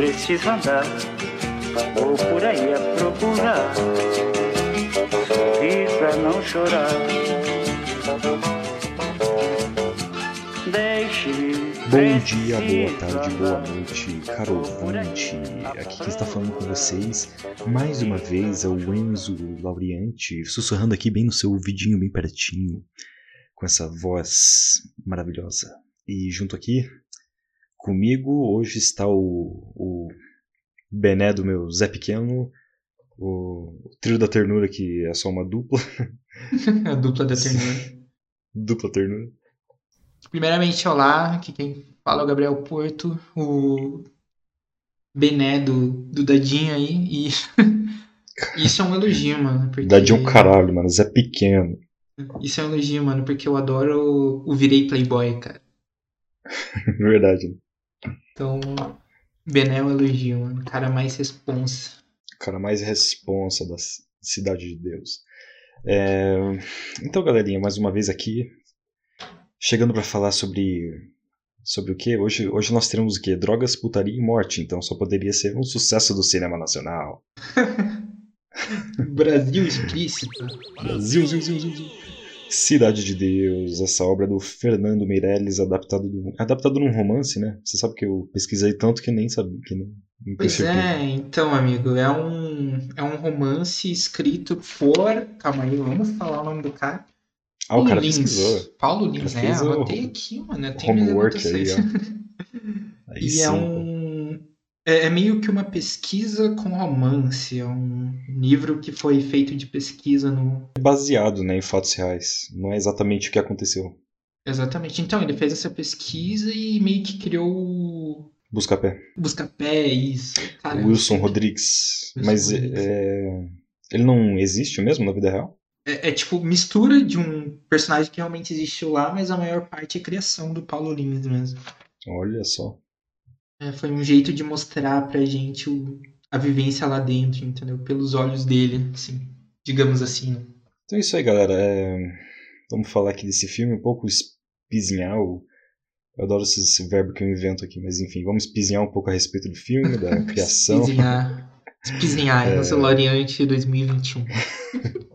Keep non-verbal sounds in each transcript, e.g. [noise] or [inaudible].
precisa andar, ou por aí a procurar, e pra não chorar. Bom dia, boa tarde, boa noite, caro ouvinte. Aqui quem está falando com vocês mais uma vez é o Enzo Lauriante, sussurrando aqui bem no seu ouvidinho, bem pertinho, com essa voz maravilhosa. E junto aqui comigo hoje está o, o Bené do meu Zé Pequeno, o trio da ternura que é só uma dupla. [laughs] A dupla da ternura. [laughs] dupla ternura. Primeiramente, olá, aqui quem fala é o Gabriel Porto, o Bené do, do Dadinho aí, e [laughs] isso é um elogio, mano. Porque... Dadinho é um caralho, mano, Zé Pequeno. Isso é um elogio, mano, porque eu adoro o Virei Playboy, cara. Verdade. Então, Bené é um elogio, mano. Cara mais responsa. Cara mais responsa da Cidade de Deus. É... Então, galerinha, mais uma vez aqui, chegando para falar sobre sobre o que? Hoje, hoje nós teremos o que? Drogas, putaria e morte. Então só poderia ser um sucesso do cinema nacional. [laughs] Brasil explícito. Brasil, Brasil, Brasil, Brasil. Cidade de Deus, essa obra do Fernando Meirelles, adaptado, do, adaptado num romance, né? Você sabe que eu pesquisei tanto que nem sabia, que nem, nem Pois é, então, amigo, é um, é um romance escrito por. Calma aí, vamos falar o nome do cara. Ah, o cara Lins. pesquisou. Paulo Lins, né? o Anotei aqui, mano. Eu tenho Homework aí, ó. [laughs] Aí E sim, é um. É, é meio que uma pesquisa com romance. É um livro que foi feito de pesquisa no. É baseado né, em fatos reais. Não é exatamente o que aconteceu. Exatamente. Então, ele fez essa pesquisa e meio que criou o Buscapé. Buscapé, isso. Cara, Wilson Rodrigues. Wilson Mas Rodrigues. é, ele não existe mesmo na vida real? É, é tipo mistura de um personagem que realmente existiu lá, mas a maior parte é criação do Paulo Lins mesmo. Olha só. É, foi um jeito de mostrar pra gente o- a vivência lá dentro, entendeu? Pelos olhos dele, assim, digamos assim. né? Então é isso aí, galera. É, Vamos falar aqui desse filme, um pouco espizinhar. o- Eu adoro esse, esse verbo que eu invento aqui, mas enfim, vamos espizinhar um pouco a respeito do filme, da [laughs] criação. Espizinhar. Espizinhar, é. nosso Loriante 2021. [laughs]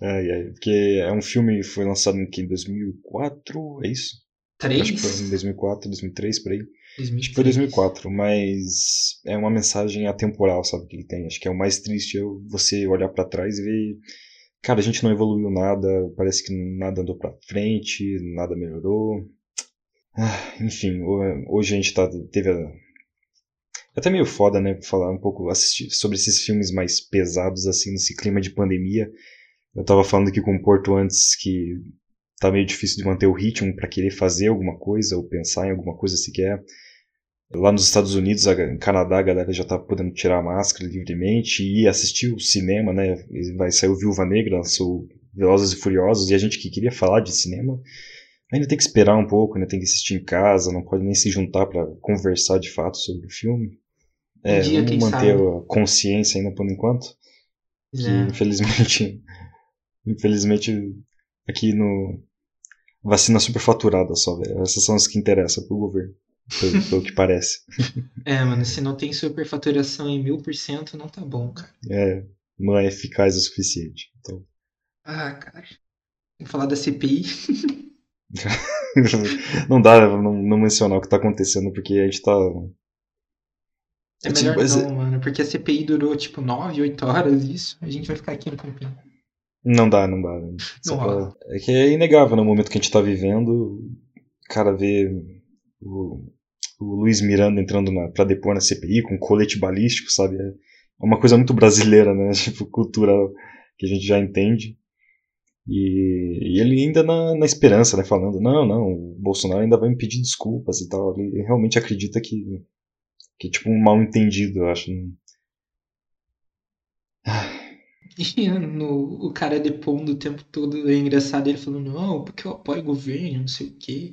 Ai, ai, porque é um filme que foi lançado em que, em 2004, é isso? Acho que foi em 3? 2004, 2003, por aí. Acho 2003. que foi 2004, mas é uma mensagem atemporal, sabe, que ele tem. Acho que é o mais triste é você olhar pra trás e ver, cara, a gente não evoluiu nada, parece que nada andou pra frente, nada melhorou. Ah, enfim, ho- hoje a gente tá, teve a... É até meio foda, né, falar um pouco assistir sobre esses filmes mais pesados, assim, nesse clima de pandemia. Eu tava falando aqui com o Porto antes que tá meio difícil de manter o ritmo para querer fazer alguma coisa ou pensar em alguma coisa sequer. Lá nos Estados Unidos, em Canadá, a galera já tá podendo tirar a máscara livremente e ir assistir o cinema, né? Vai sair o Viúva Negra, lançou Velozes e Furiosos, e a gente que queria falar de cinema ainda tem que esperar um pouco, né? Tem que assistir em casa, não pode nem se juntar para conversar de fato sobre o filme. É, Um dia, vamos manter sabe. a consciência ainda por enquanto que É. infelizmente [laughs] infelizmente aqui no vacina superfaturada só velho essas são as que interessam pro governo pelo, pelo que parece [laughs] É, mano, se não tem superfaturação em mil por cento, não tá bom, cara. é não é eficaz o suficiente então Ah, cara. Vamos falar da CPI. [laughs] não dá não, não mencionar o que tá acontecendo porque a gente tá É Tipo, melhor mas- não, mano, porque a CPI durou tipo 9, 8 horas, isso. A gente vai ficar aqui no campinho. não dá não dá né? Não pra- é que é inegável no momento que a gente tá vivendo cara ver o, o Luiz Miranda entrando na, pra depor na CPI com colete balístico sabe? É uma coisa muito brasileira né? [laughs] Tipo cultural que a gente já entende. E, e ele ainda na, na esperança né? Falando não não o Bolsonaro ainda vai me pedir desculpas e tal. Ele realmente acredita que que é tipo um mal entendido eu acho [laughs] E no, o cara depondo o tempo todo, é engraçado ele falando, não, porque eu apoio o governo, não sei o quê.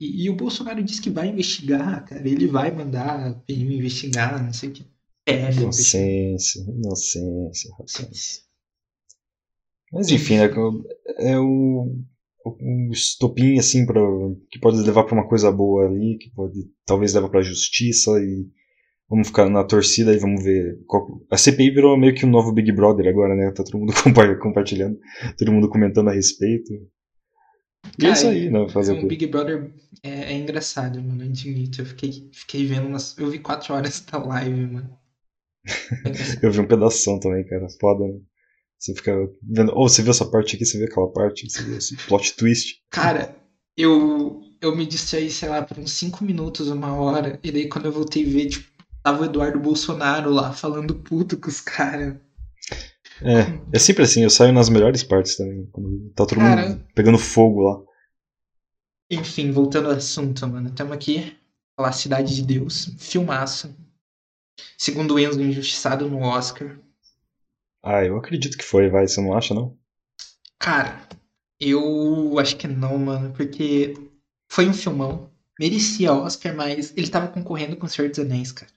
E, e o Bolsonaro disse que vai investigar, cara. Ele vai mandar a PM investigar, não sei o quê. É, inocência inocência. Sim. Mas enfim, é, é o, um estopim assim para que pode levar para uma coisa boa ali, que pode talvez levar para a justiça e Vamos ficar na torcida e vamos ver. qual- A CPI virou meio que um novo Big Brother agora, né? Tá todo mundo [laughs] compa- compartilhando, todo mundo comentando a respeito. E é isso aí, né? Fazer o o quê? Big Brother é, é engraçado, mano. Eu admito. Eu fiquei, fiquei vendo umas. Eu vi quatro horas da live, mano. É. [laughs] Eu vi um pedação também, cara. Foda, né? Você fica vendo. Ou você viu essa parte aqui, você vê aquela parte, você vê esse plot twist. Cara, eu, eu me distraí, sei lá, por uns cinco minutos, uma hora. E daí quando eu voltei a ver, tipo, tava o Eduardo Bolsonaro lá falando puto com os caras. É, é sempre assim, eu saio nas melhores partes também. Quando tá todo Cara. mundo pegando fogo lá. Enfim, voltando ao assunto, mano. Estamos aqui, falar Cidade de Deus. Filmaço. Segundo o Enzo, injustiçado no Oscar. Ah, eu acredito que foi, vai, você não acha, não? Cara, eu acho que não, mano, porque foi um filmão. Merecia Oscar, mas ele tava concorrendo com o Senhor dos Anéis, cara.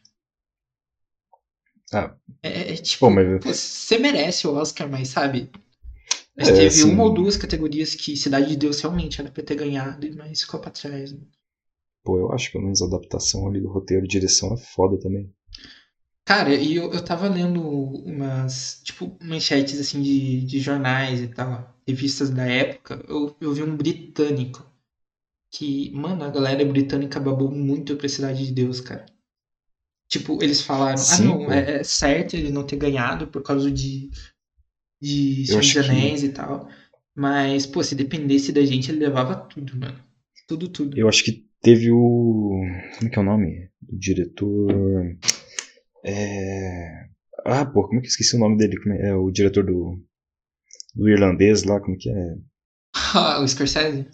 Ah. É, é tipo, Pô, mas. você merece o Oscar, mas sabe? Mas É, teve assim- uma ou duas categorias que Cidade de Deus realmente era pra ter ganhado, mas ficou pra trás. né? Pô, eu acho que pelo menos a adaptação ali do roteiro e direção é foda também. Cara, e eu, eu tava lendo umas, tipo, manchetes assim de, de jornais e tal, revistas da época. Eu, eu vi um britânico que, mano, a galera britânica babou muito pra Cidade de Deus, cara. Tipo, eles falaram, Sim, ah não, é, é certo ele não ter ganhado por causa de, de Senhor dos que- Anéis e tal. Mas, pô, se dependesse da gente, ele levava tudo, mano. Tudo, tudo. Eu acho que teve o. Como que é o nome? O diretor. É. Ah, pô, como é que eu esqueci o nome dele? É? é o diretor do. Do irlandês lá, como que é? Ah, [laughs] o Scorsese?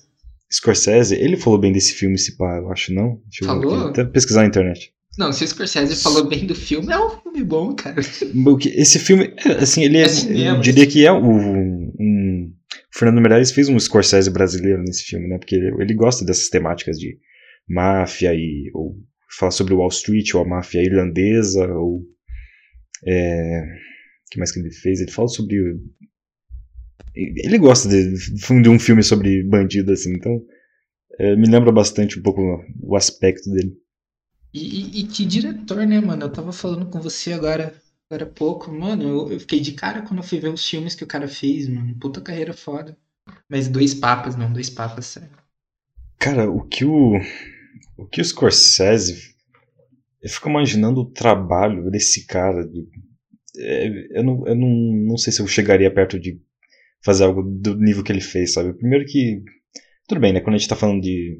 Scorsese, ele falou bem desse filme, se pá, eu acho não. Deixa eu Falou? aqui, até pesquisar na internet. Não, se o Scorsese falou bem do filme, é um filme bom, cara. Esse filme, assim, ele é. É cinema, eu diria que é o. Um, o Fernando Meirelles fez um Scorsese brasileiro nesse filme, né? Porque ele, ele gosta dessas temáticas de máfia e. Ou falar sobre Wall Street, ou a máfia irlandesa, ou. É, o que mais que ele fez? Ele fala sobre. Ele gosta de, de um filme sobre bandido, assim, então. é, me lembra bastante um pouco o aspecto dele. E, e- e que diretor, né, mano? Eu tava falando com você agora, agora há pouco. Mano, eu, eu fiquei de cara quando eu fui ver os filmes que o cara fez, mano. Puta carreira foda. Mas dois papas, não, dois papas, sério. Cara, o que o. O que o Scorsese. Eu fico imaginando o trabalho desse cara. de- é, eu não, eu não, não sei se eu chegaria perto de fazer algo do nível que ele fez, sabe? Primeiro que. Tudo bem, né? Quando a gente tá falando de.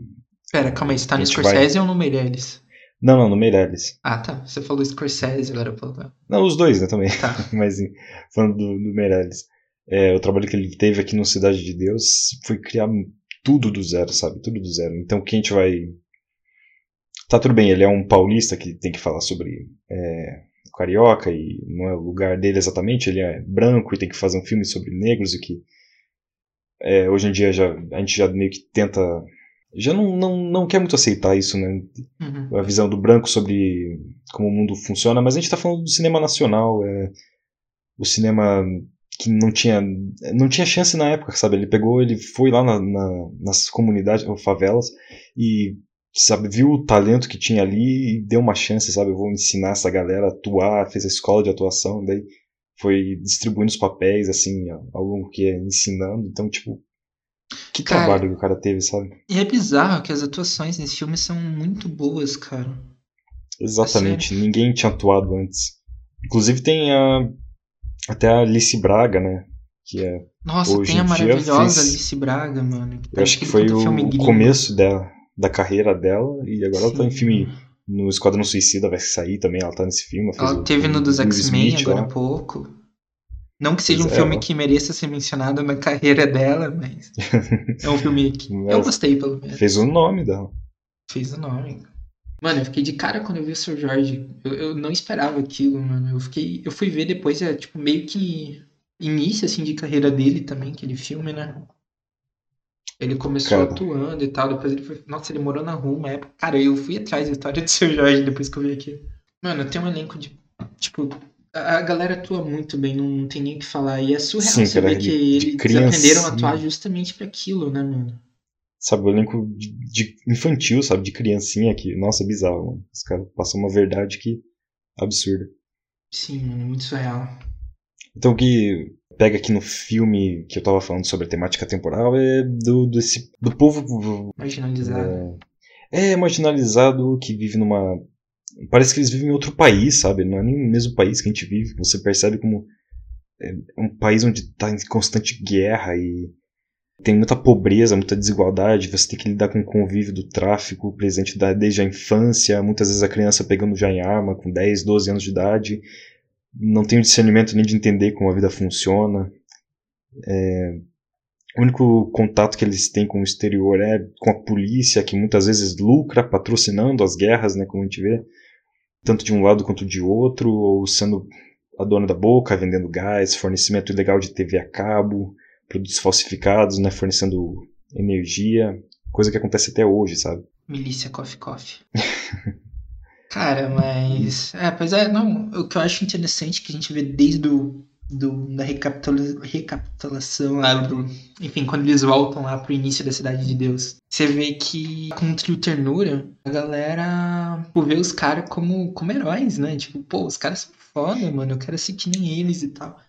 Pera, calma aí, você tá no Scorsese ou no Meirelles? Não, não, no Meirelles. Ah, tá. Você falou Scorsese, agora eu falo. Não, os dois, né, também. Tá. [laughs] Mas falando do, do Meirelles. É, o trabalho que ele teve aqui no Cidade de Deus foi criar tudo do zero, sabe? Tudo do zero. Então quem a gente vai. Tá tudo bem, ele é um paulista que tem que falar sobre é, carioca e não é o lugar dele exatamente, ele é branco e tem que fazer um filme sobre negros e que é, hoje em dia já, a gente já meio que tenta. Já não, não, não quer muito aceitar isso, né? Uhum. a visão do branco sobre como o mundo funciona, mas a gente está falando do cinema nacional, é, o cinema que não tinha não tinha chance na época, sabe? Ele pegou, ele foi lá na, na- nas comunidades ou favelas e sabe viu o talento que tinha ali e deu uma chance, sabe? Eu vou ensinar essa galera a atuar, fez a escola de atuação, daí foi distribuindo os papéis assim ao longo que ia ensinando, então tipo que Cara, trabalho que o cara teve, sabe? E é bizarro que as atuações nesse filme são muito boas, cara. Exatamente, ninguém tinha atuado antes. Inclusive tem a, até a Alice Braga, né? Que é, Nossa, Hoje tem a maravilhosa fez- Alice Braga, mano. eu acho que foi o começo da, da carreira dela, e agora ela tá em Sim. filme no Esquadrão Suicida, vai sair também, ela tá nesse filme. Ela o- teve no dos X-Men agora há pouco. Não que seja um é, filme que mereça ser mencionado na carreira dela, mas é um filme que [laughs] eu gostei, pelo menos. Fez o nome dela. Fez o nome. Mano, eu fiquei de cara quando eu vi o Sr. Jorge. Eu, eu não esperava aquilo, mano. Eu fiquei. Eu fui ver depois, é tipo, meio que início assim de carreira dele também, aquele filme, né? Ele começou Cara. atuando e tal, depois ele foi. Nossa, ele morou na rua uma época. Cara, eu fui atrás da história do Sr. Jorge depois que eu vi aquilo. Mano, tem um elenco de. Tipo, a galera atua muito bem, não tem nem o que falar. E é surreal Sim, você cara, que de eles criancinha. aprenderam a atuar justamente pra aquilo, né, mano? Sabe, o elenco de, de infantil, sabe? De criancinha que, nossa, é bizarro, mano. Os caras passam uma verdade que absurda. Sim, mano, muito surreal. Então o que pega aqui no filme que eu tava falando sobre a temática temporal é do, desse, do povo Marginalizado. é, é marginalizado que vive numa. Parece que eles vivem em outro país, sabe? Não é nem o mesmo país que a gente vive. Você percebe como é um país onde está em constante guerra e tem muita pobreza, muita desigualdade. Você tem que lidar com o convívio do tráfico presente desde a infância. Muitas vezes a criança pegando já em arma com 10, 12 anos de idade. Não tem o discernimento nem de entender como a vida funciona. É, o único contato que eles têm com o exterior é com a polícia, que muitas vezes lucra patrocinando as guerras, né, como a gente vê, tanto de um lado quanto de outro, ou sendo a dona da boca, vendendo gás, fornecimento ilegal de TV a cabo, produtos falsificados, né, fornecendo energia, coisa que acontece até hoje, sabe? Milícia Coffee Coffee. [laughs] Cara, mas. É, pois é, não. O que eu acho interessante que a gente vê desde o. Do, da recapitula- recapitulação lá do, enfim, quando eles voltam lá pro início da Cidade de Deus, você vê que com o trio Ternura, a galera tipo, vê os caras como, como heróis, né? Tipo, pô, os caras são foda, mano, eu quero ser que nem eles e tal.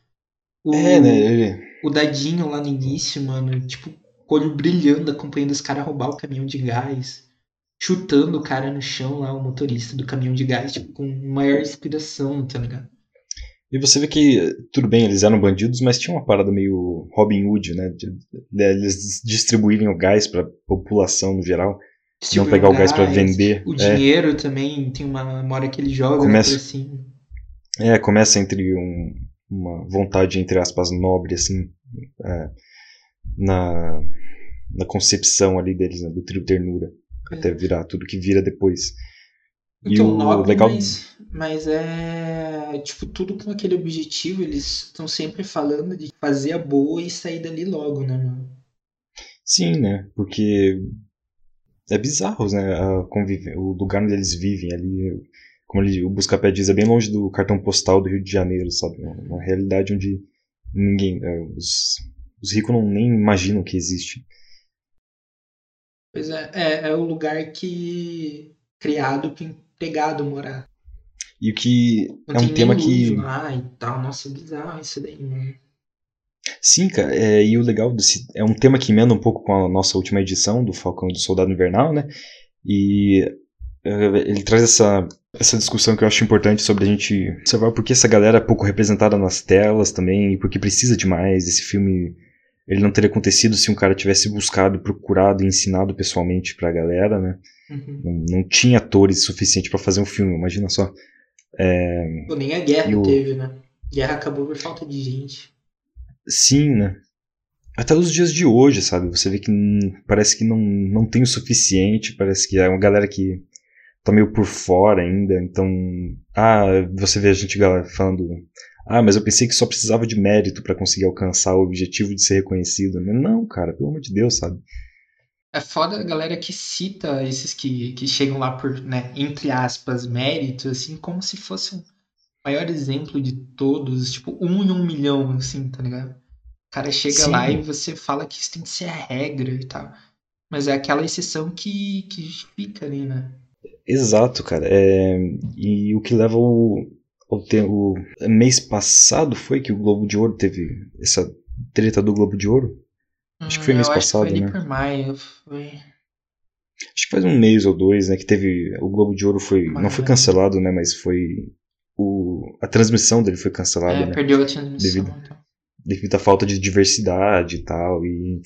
O, É, né? O Dadinho lá no início, mano, tipo, olho brilhando, acompanhando os caras roubar o caminhão de gás. Chutando o cara no chão lá, o motorista do caminhão de gás, tipo, com maior inspiração, tá ligado? E você vê que, tudo bem, eles eram bandidos, mas tinha uma parada meio Robin Hood, né? De, de eles distribuírem o gás pra população no geral. Distribuir pegar o gás pra vender, O é. dinheiro também, tem uma, hora que ele joga Começa- né, por cima. É, começa entre um, uma vontade, entre aspas, nobre, assim, é, na, na concepção ali deles, né, do trio ternura, até virar tudo que vira depois. Então, o nobre, legal- mas, mas é. Tipo, tudo com aquele objetivo, eles estão sempre falando de fazer a boa e sair dali logo, né, mano? Sim, né? Porque é bizarro, né? O lugar onde eles vivem ali, como ele... o Buscapé diz, é bem longe do cartão postal do Rio de Janeiro, sabe? Uma uma realidade onde ninguém. é, os... os ricos não nem imaginam que existe. Pois é, é, é o lugar que. criado pro empregado morar. E o que Não é um tem tema que. lá e tal. Nossa, bizarro isso daí, mano. Sim, cara, é, e o legal desse, é um tema que emenda um pouco com a nossa última edição do Falcão do Soldado Invernal, né? E é, ele traz essa, essa discussão que eu acho importante sobre a gente observar por que essa galera é pouco representada nas telas também e por que precisa de mais. Esse filme ele não teria acontecido se um cara tivesse buscado, procurado e ensinado pessoalmente pra galera, né? Uhum. Não, não tinha atores suficiente pra fazer um filme, imagina só. Pô, nem a guerra o- teve, né? Guerra acabou por falta de gente. Sim, né? Até os dias de hoje, sabe? Você vê que parece que não, não tem o suficiente, parece que é uma galera que tá meio por fora ainda, então. Ah, você vê a gente galera, falando. Ah, mas eu pensei que só precisava de mérito pra conseguir alcançar o objetivo de ser reconhecido. Não, cara, pelo amor de Deus, sabe? É foda a galera que cita esses que, que chegam lá por, né, entre aspas, mérito, assim, como se fosse o maior exemplo de todos, tipo, um em um milhão, assim, tá ligado? O cara chega Sim. lá e você fala que isso tem que ser a regra e tal. Mas é aquela exceção que, que fica ali, né? Exato, cara. É, e o que leva o, o, te- o mês passado foi que o Globo de Ouro teve essa treta do Globo de Ouro. Acho que foi Hum, mês passado, acho que foi né? por maio, foi... Acho que faz um mês ou dois, né? Que teve. O Globo de Ouro foi. Não foi Mas- cancelado, né? Mas foi. O, a transmissão dele foi cancelada, É, né? perdeu a transmissão. Devido- então. Devido à falta de diversidade e tal. E.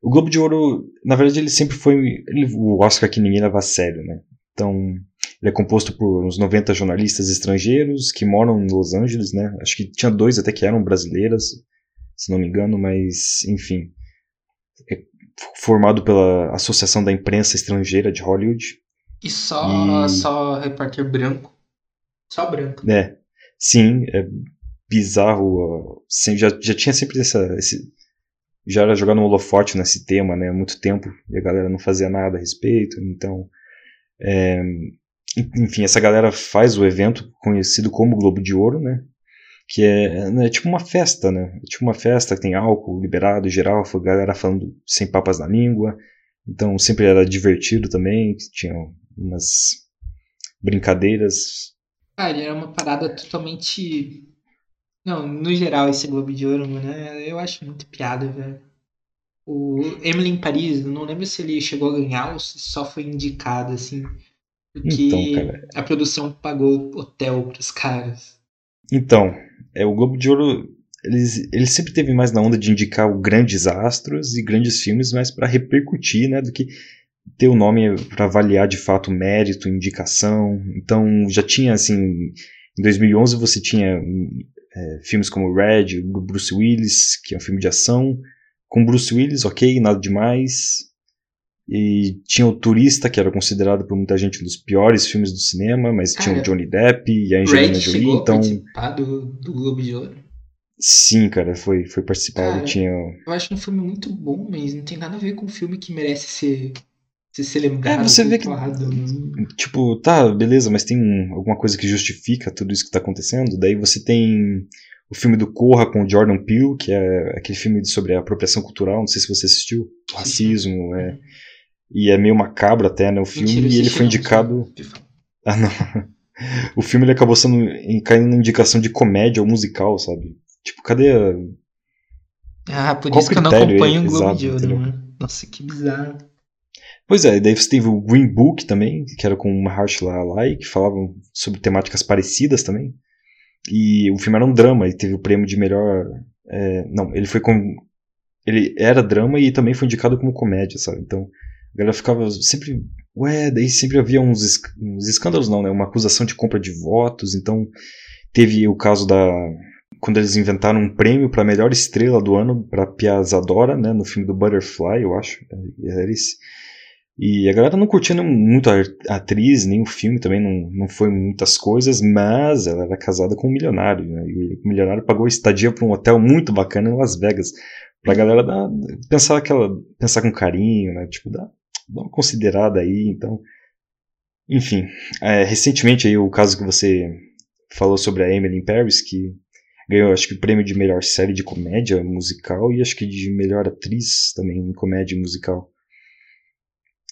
O Globo de Ouro, na verdade, ele sempre foi ele- o Oscar que ninguém leva a sério, né? Então, ele é composto por uns 90 jornalistas estrangeiros que moram em Los Angeles, né? Acho que tinha dois até que eram brasileiras, se não me engano, mas, enfim. É formado pela Associação da Imprensa Estrangeira de Hollywood. E só, E- só repórter branco. Só branco. É, sim, é bizarro. já, já tinha sempre essa, esse. Já era jogado no holofote nesse tema, né? Há muito tempo e a galera não fazia nada a respeito. Então, é, enfim, essa galera faz o evento conhecido como Globo de Ouro, né? Que é, é tipo uma festa, né? É tipo uma festa que tem álcool liberado geral, a galera falando sem papas na língua. Então sempre era divertido também, tinha umas brincadeiras Cara, era uma parada totalmente. Não, no geral, esse Globo de Ouro, mano, é- eu acho muito piada, velho. O Emily em Paris, não lembro se ele chegou a ganhar ou se só foi indicado, assim. Porque Então, cara. a produção pagou hotel pros caras. Então, é, o Globo de Ouro, eles, ele sempre teve mais na onda de indicar o grandes astros e grandes filmes, mas para repercutir, né, do que ter o nome para avaliar de fato mérito, indicação. Então, já tinha, assim, em 2011 você tinha é, filmes como Red, do Bruce Willis, que é um filme de ação, com Bruce Willis, ok, nada demais. E tinha o Turista, que era considerado por muita gente um dos piores filmes do cinema, mas tinha o Cara, Johnny Depp e a Angelina Jolie, então participar do, do Globo de Ouro. sim, cara, foi, foi participado, Cara, tinha Eu acho um filme muito bom, mas não tem nada a ver com um filme que merece ser, ser celebrado. É, você vê que- né? tipo, tá, beleza, mas tem um- alguma coisa que justifica tudo isso que tá acontecendo. Daí você tem o filme do Corra com o Jordan Peele, que é aquele filme sobre a apropriação cultural, não sei se você assistiu, o racismo, é, e é meio macabro até, né, o filme, Mentira, e ele assisti foi indicado... Ah, não. [laughs] O filme ele acabou sendo caindo na indicação de comédia ou musical, sabe? Tipo, cadê a... Ah, por Qual isso que eu não critério acompanho o é Globo exato, de Ouro, mano. Nossa, que bizarro. Pois é, e daí você teve o Green Book também, que era com o Mahershala Ali, que falavam sobre temáticas parecidas também. E o filme era um drama e teve o prêmio de melhor. é, não, ele foi com. Ele era drama e também foi indicado como comédia, sabe? Então a galera ficava sempre. Ué, daí sempre havia uns, esc- uns escândalos, não, né? Uma acusação de compra de votos. Então teve o caso da. Quando eles inventaram um prêmio para melhor estrela do ano para Pia Zadora, né? No filme do Butterfly, eu acho. Era esse. E a galera não curtia muito a atriz, nem o filme também, não, não foi muitas coisas, mas ela era casada com um milionário, né? E o milionário pagou estadia para um hotel muito bacana em Las Vegas, pra galera dar, pensar, aquela, pensar com carinho, né? Tipo, dar, dar uma considerada aí, então... Enfim, é, recentemente aí o caso que você falou sobre a Emily in Paris, que ganhou acho que o prêmio de melhor série de comédia musical e acho que de melhor atriz também em comédia musical.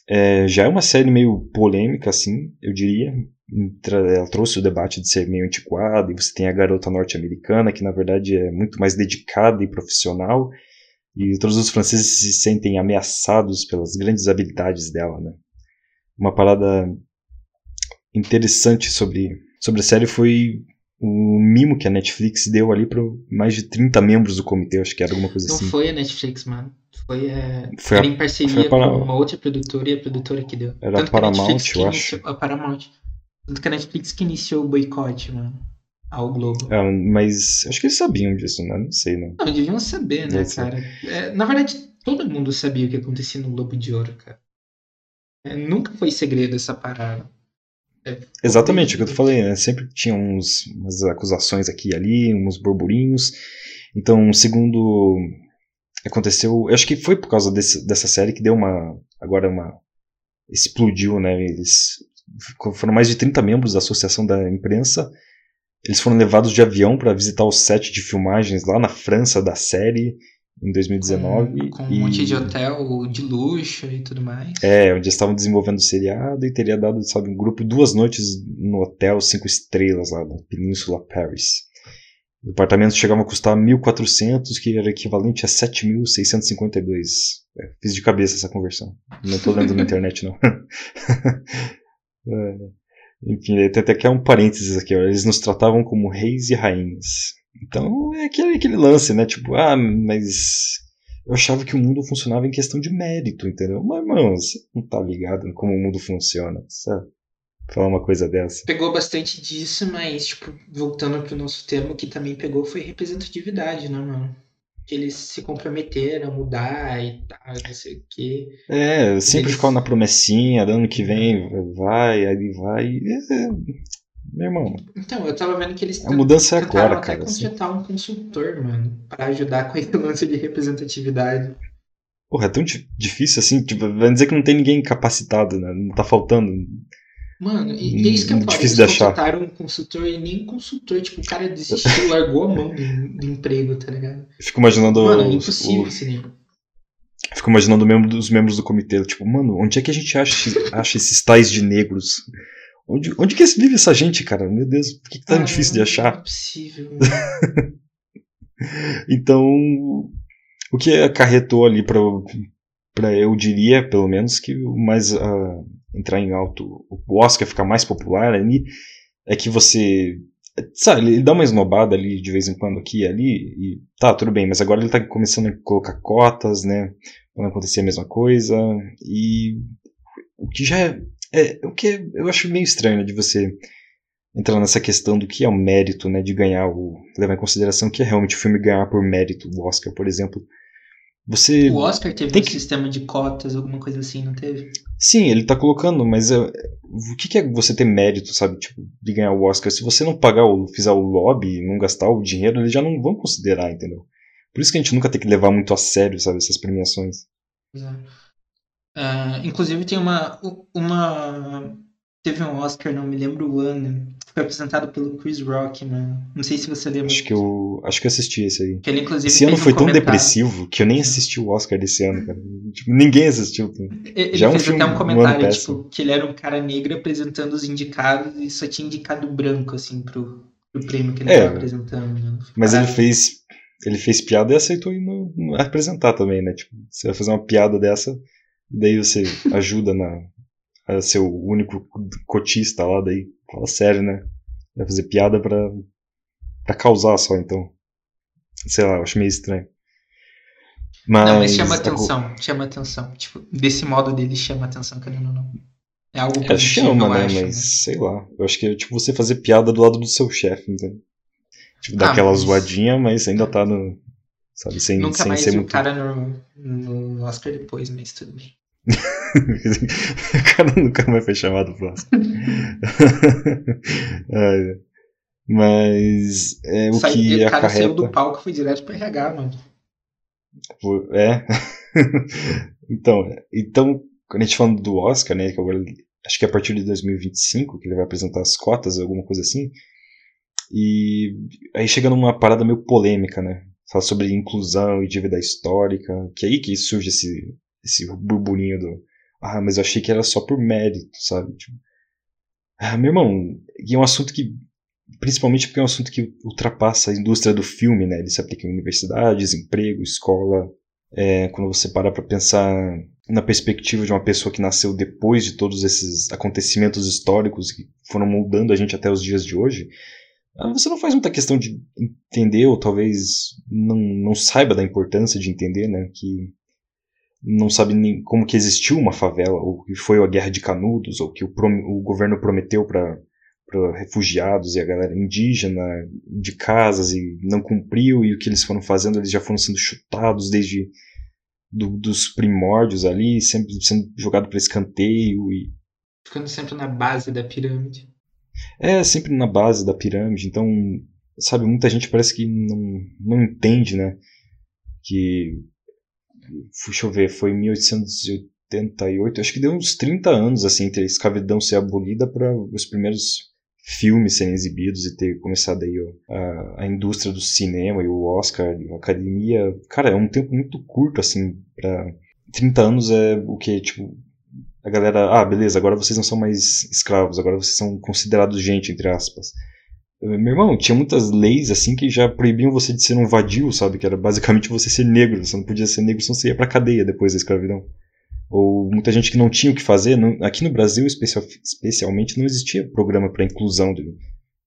É, já é uma série meio polêmica, assim, eu diria. Ela trouxe o debate de ser meio antiquado, e você tem a garota norte-americana, que na verdade é muito mais dedicada e profissional, e todos os franceses se sentem ameaçados pelas grandes habilidades dela, né? Uma parada interessante sobre, sobre a série foi o mimo que a Netflix deu ali para mais de 30 membros do comitê, acho que era alguma coisa Não assim. foi a Netflix, mano. Foi, é, Foi a- em parceria foi a Para- com uma outra produtora e a produtora que deu. Era a Tanto a Paramount, que eu iniciou- A Paramount. Tanto que a Netflix que iniciou o boicote, mano, ao Globo. Ah, mas acho que eles sabiam disso, né? Não sei, não. Não, deviam saber, né, cara? É, na verdade, todo mundo sabia o que acontecia no Globo de Ouro, cara. É, nunca foi segredo essa parada. É, Exatamente, o que eu falei, né? Sempre tinha uns, umas acusações aqui e ali, uns burburinhos. Então, segundo aconteceu, eu acho que foi por causa desse- dessa série que deu uma, agora uma, explodiu, né? Eles foram mais de 30 membros da associação da imprensa. Eles foram levados de avião para visitar o set de filmagens lá na França da série em 2019. Com, com um e- monte de hotel de luxo e tudo mais. É, onde estavam desenvolvendo o seriado e teria dado, sabe, um grupo duas noites no hotel cinco estrelas lá na Península Paris. Os apartamentos chegavam a custar 1.400, que era equivalente a 7.652. É, fiz de cabeça essa conversão. Não tô lendo na [laughs] internet, não. [laughs] É, enfim, tem até que é um parênteses aqui, ó. Eles nos tratavam como reis e rainhas. Então é aquele, aquele lance, né? Tipo, ah, mas eu achava que o mundo funcionava em questão de mérito, entendeu? Mas, mano, você não tá ligado em como o mundo funciona, sabe? Falar uma coisa dessa. Pegou bastante disso, mas, tipo, voltando pro nosso tema, o que também pegou foi representatividade, né, mano? Que eles se comprometeram a mudar e tal, não sei o quê. É, sempre Eles- ficava na promessinha, ano que vem vai, aí vai. É, meu irmão, Então, eu tava vendo que eles a mudança é agora, até cara. assim. contratar um consultor, mano, pra ajudar com esse [laughs] lance de representatividade. Porra, é tão di- difícil assim, tipo, vai dizer que não tem ninguém capacitado, né? Não tá faltando. Mano, e, é isso que é Hum, foda. difícil Eles de achar. contrataram um consultor e nem consultor, tipo, o cara desistiu, largou a mão do, do emprego, tá ligado? Eu fico imaginando. Mano, é os- impossível o- esse nível. Fico imaginando membro, os membros do comitê, tipo, mano, onde é que a gente acha, acha esses tais de negros? Onde, onde que vive essa gente, cara? Meu Deus, por que, que tá Ah, difícil de Não é achar? possível. [laughs] Então, o que acarretou ali pra, pra eu diria, pelo menos, que o mais ah, entrar em alto, o Oscar ficar mais popular ali, é que você. Sabe, ele dá uma esnobada ali de vez em quando aqui e ali, e tá, tudo bem, mas agora ele tá começando a colocar cotas, né? Pra não acontecer a mesma coisa, e o que já é, é o que eu acho meio estranho né, de você entrar nessa questão do que é o mérito, né, de ganhar o levar em consideração que é realmente o filme ganhar por mérito, o Oscar, por exemplo. Você O Oscar teve Tem um que- sistema de cotas, alguma coisa assim, não teve? Sim, ele tá colocando, mas é, o que, que é você ter mérito, sabe, tipo, de ganhar o Oscar? Se você não pagar o, fizer o lobby, não gastar o dinheiro, eles já não vão considerar, entendeu? Por isso que a gente nunca tem que levar muito a sério, sabe, essas premiações. Ah, inclusive tem uma, uma. Teve um Oscar, não me lembro o ano, foi apresentado pelo Chris Rock, mano. Não sei se você lembra. Acho que eu, acho que eu assisti esse aí. Que ele, inclusive, Esse ano fez um foi tão comentário. depressivo que eu nem assisti o Oscar desse ano, cara. Tipo, ninguém assistiu. Ele Já é um fez filme até um comentário, ano tipo, que ele era um cara negro apresentando os indicados e só tinha indicado branco, assim, pro, pro prêmio que ele É, tava apresentando. né? Mas ele fez, ele fez piada e aceitou ir no, no- apresentar também, né? Tipo, você vai fazer uma piada dessa, daí você ajuda na, a ser o único cotista lá, daí fala sério, né? Vai fazer piada pra, pra causar só, então. Sei lá, eu acho meio estranho. Mas, Não, mas chama a co- atenção, chama atenção. Tipo, desse modo dele chama atenção, querendo ou não. É algo É, positivo, chama, eu né? acho. Mas sei lá. Eu acho que é tipo você fazer piada do lado do seu chefe, entendeu? Tipo, dar Ah, aquela mas- zoadinha, mas ainda tá no. Sabe, sem, Nunca sem mais ser o muito. cara no, no Oscar depois, mas tudo bem. [laughs] [laughs] o cara nunca mais foi chamado Oscar. [laughs] Ai, mas é, o Sai- que o cara saiu do palco e foi direto pro RH, mano. É. [laughs] então, então, quando a gente falando do Oscar, né, que agora acho que é a partir de 2025 que ele vai apresentar as cotas, alguma coisa assim. E aí chega numa parada meio polêmica, né? Fala sobre inclusão e dívida histórica, que é aí que surge esse, esse burburinho do. Ah, mas eu achei que era só por mérito, sabe? Tipo, ah, meu irmão, e é um assunto que. Principalmente porque é um assunto que ultrapassa a indústria do filme, né? Ele se aplica em universidades, emprego, escola. É, quando você para pra pensar na perspectiva de uma pessoa que nasceu depois de todos esses acontecimentos históricos que foram moldando a gente até os dias de hoje, ah, você não faz muita questão de entender, ou talvez não, não saiba da importância de entender, né? Que não sabe nem como que existiu uma favela, ou que foi a guerra de Canudos, ou que o, o governo prometeu para refugiados e a galera indígena de casas e não cumpriu, e o que eles foram fazendo, eles já foram sendo chutados desde do- dos primórdios ali, sempre sendo jogado para escanteio e Ficando sempre na base da pirâmide. é sempre na base da pirâmide, então, sabe, muita gente parece que não, não entende, né? Que. Deixa eu ver, foi em 1888, acho que deu uns 30 anos, assim, entre a escravidão ser abolida para os primeiros filmes serem exibidos e ter começado aí a, a indústria do cinema e o Oscar, a academia. Cara, é um tempo muito curto, assim, para 30 anos é o que, tipo, a galera, ah, beleza, agora vocês não são mais escravos, agora vocês são considerados gente, entre aspas. Eh, Meu irmão, tinha muitas leis assim que já proibiam você de ser um vadio, sabe? Que era basicamente você ser negro. Você não podia ser negro, senão você ia pra cadeia depois da escravidão. Ou muita gente que não tinha o que fazer. não- aqui no Brasil, especial- especialmente, não existia programa para inclusão de,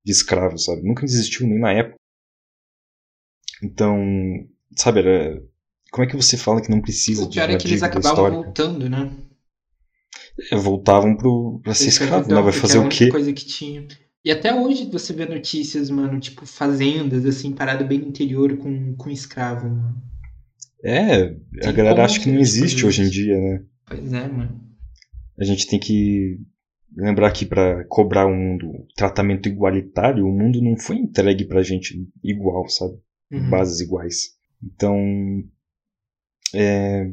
de escravos, sabe? Nunca existiu nem na época. Então, sabe, era. Como é que você fala que não precisa O de pior uma é que eles acabavam voltando, né? É, voltavam pro, pra ser escravo, né? Vai fazer o quê? coisa que tinha. E até hoje você vê notícias, mano, tipo, fazendas, assim, parada bem no interior com, com escravo, mano. É, a Tem galera acha que não existe hoje em dia, né? Pois é, mano. A gente tem que lembrar que para cobrar um mundo tratamento igualitário, o mundo não foi entregue pra gente igual, sabe? Uhum. Bases iguais. Então, é,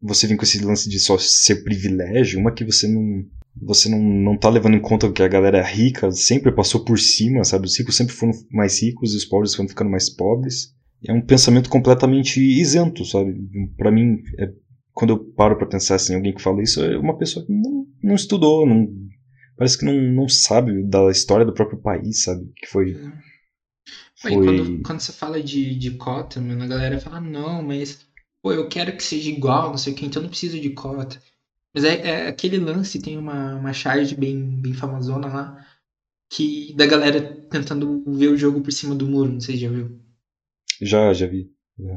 você vem com esse lance de só ser privilégio, uma que você não você não, não tá levando em conta que a galera é rica sempre passou por cima, sabe? Os ricos sempre foram mais ricos e os pobres foram ficando mais pobres. É um pensamento completamente isento, sabe? Pra mim, é- quando eu paro pra pensar assim, alguém que fala isso é uma pessoa que não, não estudou, não parece que não, não sabe da história do próprio país, sabe? Que foi. Foi... quando, quando você fala de, de cota, mano, a galera fala, não, mas pô, eu quero que seja igual, não sei o que, então não preciso de cota. Mas é, é aquele lance, tem uma, uma charge bem, bem famosona lá, que da galera tentando ver o jogo por cima do muro, não sei se já viu. Já, já vi.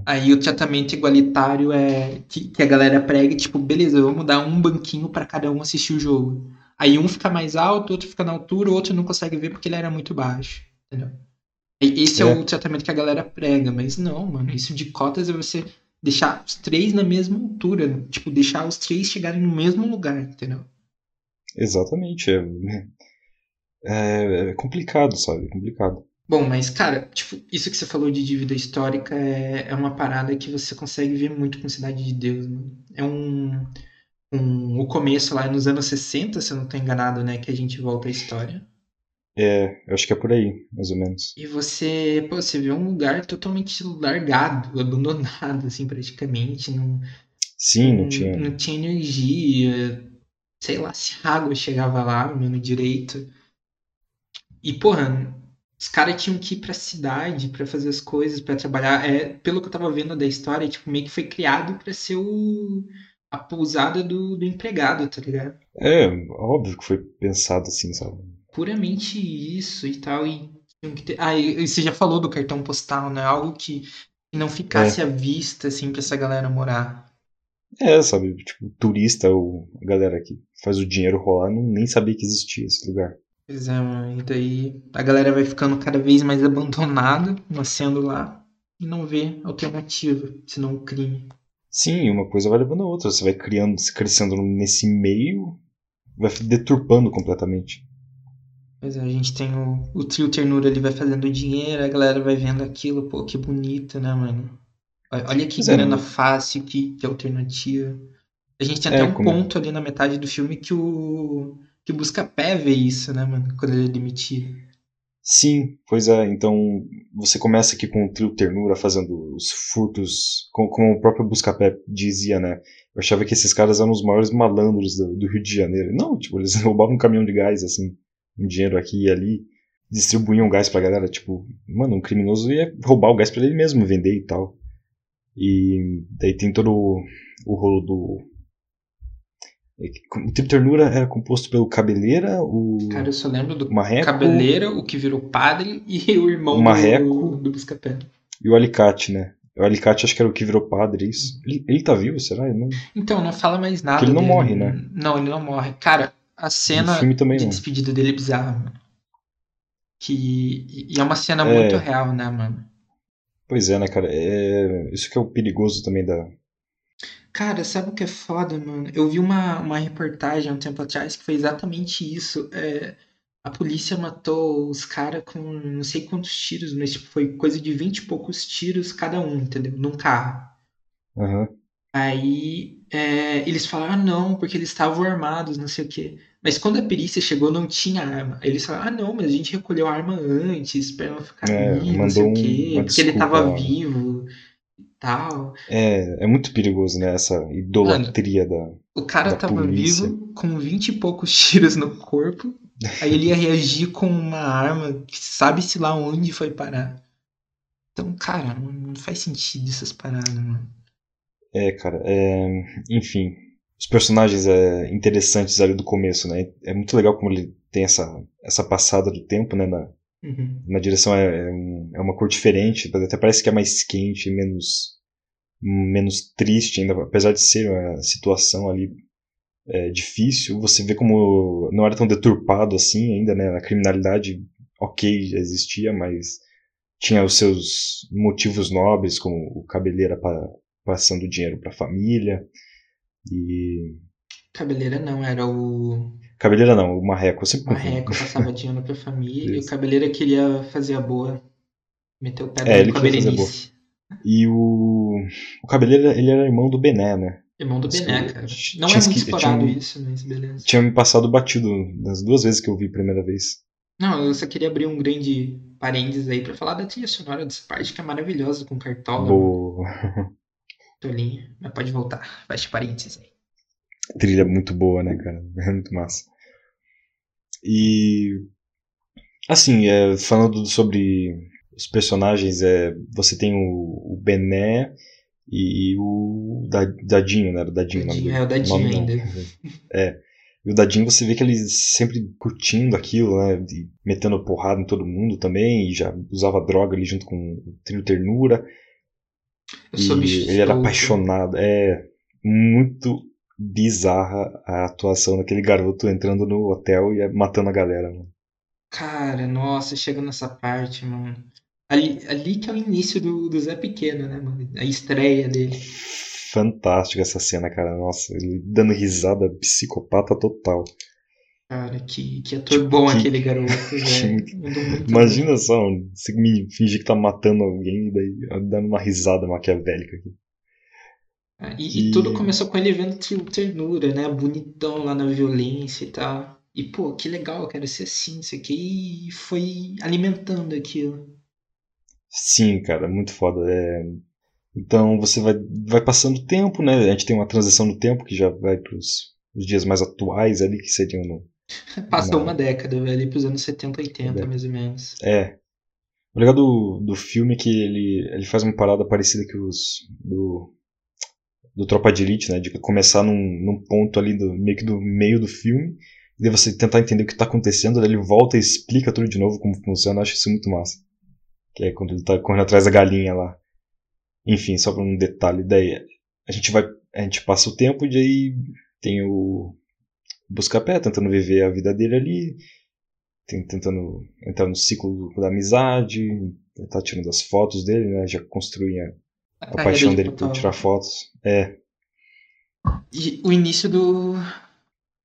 Aí o tratamento igualitário é que, que a galera prega, tipo, beleza, vamos dar um banquinho pra cada um assistir o jogo. Aí um fica mais alto, outro fica na altura, o outro não consegue ver porque ele era muito baixo. Entendeu? Esse é. É. o tratamento que a galera prega, mas não, mano. Isso de cotas é você deixar os três na mesma altura. Tipo, deixar os três chegarem no mesmo lugar, entendeu? Exatamente. É, [laughs] é, é complicado, sabe? É complicado. Bom, mas, cara, tipo, isso que você falou de dívida histórica é, é uma parada que você consegue ver muito com Cidade de Deus, mano. É um, um. O começo lá nos anos 60, se eu não tô enganado, né? Que a gente volta à história. É, eu acho que é por aí, mais ou menos. E você, pô, você vê um lugar totalmente largado, [laughs] abandonado, assim, praticamente. Não, Sim, não tinha. não tinha energia. Sei lá se a água chegava lá, mano, direito. E, porra, os caras tinham que ir pra cidade pra fazer as coisas, pra trabalhar. É, pelo que eu tava vendo da história, tipo, meio que foi criado pra ser o, a pousada do, do empregado, tá ligado? É, óbvio que foi pensado assim, sabe? Puramente isso e tal. E tinham que ter... Ah, e você já falou do cartão postal, né? Algo que não ficasse à vista, assim, pra essa galera morar. É, sabe? Tipo, turista ou a galera que faz o dinheiro rolar não nem sabia que existia esse lugar. Pois é, mano. E daí a galera vai ficando cada vez mais abandonada, nascendo lá, e não vê alternativa, senão o crime. Sim, uma coisa vai levando a outra. Você vai criando, se crescendo nesse meio, vai deturpando completamente. Pois é, a gente tem o, o trio ternura ali vai fazendo dinheiro, a galera vai vendo aquilo, pô, que bonito, né, mano? Olha que Pois é, grana fácil, que, que alternativa. A gente tem É, até um como- ponto ali na metade do filme que o que o Buscapé vê isso, né, mano? Quando ele é demitido. Sim, pois é. Então você começa aqui com o trio Ternura fazendo os furtos, com- como o próprio Buscapé dizia, né? Eu achava que esses caras eram os maiores malandros do, do Rio de Janeiro. Não, tipo, eles [laughs] roubavam um caminhão de gás, assim, um dinheiro aqui e ali, distribuíam gás pra galera. Tipo, mano, um criminoso ia roubar o gás pra ele mesmo, vender e tal. E daí tem todo o, o rolo do. O trio Ternura era composto pelo Cabeleira, o Cara, eu só lembro do Marreco Cabeleira, o que virou padre, e [laughs] o irmão O Marreco. do, do Buscapé. e o Alicate, né? O Alicate acho que era o que virou padre, isso. Ele, ele tá vivo, será? Não- Então, não fala mais nada Porque ele não dele. morre, né? Não, ele não morre. Cara, a cena de despedida dele é bizarra, mano. Que... E é uma cena É. muito real, né, mano? Pois é, né, cara? É... Isso que é o perigoso também da. Cara, sabe o que é foda, mano? Eu vi uma, uma reportagem há um tempo atrás que foi exatamente isso. É, a polícia matou os caras com não sei quantos tiros, mas tipo, foi coisa de 20 e poucos tiros cada um, entendeu? Num carro. Aham. Aí é, eles falaram, ah, não, porque eles estavam armados, não sei o quê. Mas quando a perícia chegou, não tinha arma. Aí eles falaram, ah, não, mas a gente recolheu a arma antes, pra não ficar É, não sei o quê, porque ele desculpa tava lá. vivo e tal. É, é muito perigoso, né? Essa idolatria da. O cara Da tava polícia. vivo com 20 e poucos [laughs] tiros no corpo. Aí ele ia reagir com uma arma que sabe-se lá onde foi parar. Então, cara, não não faz sentido essas paradas, mano. É, cara. é, Enfim. Os personagens é, interessantes ali do começo, né? É muito legal como ele tem essa, essa passada do tempo, né? Na, Uhum. na direção é, é é uma cor diferente, até parece que é mais quente, menos, menos triste, ainda, apesar de ser uma situação ali é, difícil, você vê como não era tão deturpado assim ainda, né? A criminalidade, ok, já existia, mas tinha os seus motivos nobres, como o cabeleira pa- passando dinheiro para a família, e... Cabeleira não, era o Cabeleira não, o Marreco, eu sempre confundo. Marreco passava [laughs] dinheiro pra família e o Isso. Cabeleira queria fazer a boa. Meteu o pé É, a Berenice. E o... O Cabeleira, ele era irmão do Bené, né? Irmão do Isso, Bené, cara. Não é muito explorado isso, mas beleza. tinha me passado batido nas duas vezes que eu vi a primeira vez. Não, eu só queria abrir um grande parênteses aí pra falar da trilha sonora dessa parte que é maravilhosa com Cartola, Boa. [laughs] Tolinho. Mas pode voltar, fecha parênteses aí. Trilha muito boa, né, cara? [laughs] É muito massa. E. Assim, é, falando sobre os personagens, é, você tem o, o Bené e o Da- Dadinho, né? O Dadinho, o nome Dadinho, dele. é o Dadinho Nome ainda. [laughs] É. E o Dadinho você vê que ele sempre curtindo aquilo, né? metendo porrada em todo mundo também, e já usava droga ali junto com o Trio Ternura. Eu sou E bicho ele era apaixonado. É muito bizarra a atuação daquele garoto entrando no hotel e matando a galera. Mano. Cara, nossa, chega nessa parte, mano. Ali, ali que é o início do, do Zé Pequeno, né, mano? A estreia dele. Fantástica essa cena, cara. Nossa, ele dando risada psicopata total. Cara, que, que ator bom que- aquele garoto, [laughs] velho. Imagina só, você me fingir que tá matando alguém e daí dando uma risada maquiavélica aqui. bem. E, e E- tudo começou com ele vendo Ternura, né? Bonitão lá na violência e tal. E, pô, que legal, eu quero ser assim, isso aqui. E foi alimentando aquilo. Sim, cara, muito foda. É, Então você vai, vai passando o tempo, né? A gente tem uma transição no tempo que já vai pros os dias mais atuais ali, que seriam no. [laughs] Passou uma década, velho, ali pros anos 70, 80, Década. mais ou menos. É. O legal do, do filme é que ele, ele faz uma parada parecida que os. do. do Tropa de Elite, né? De começar num, num ponto ali do meio que do meio do filme, e daí você tentar entender o que tá acontecendo, daí ele volta e explica tudo de novo como funciona, eu acho isso muito massa. Que é quando ele tá correndo atrás da galinha lá. Enfim, só pra um detalhe. Daí a gente vai. A gente passa o tempo e aí tem o Buscapé tentando viver a vida dele ali, tentando entrar no ciclo da amizade, tá tirando as fotos dele, né? Já construía a carreira paixão de dele por tirar fotos. É, E o início do.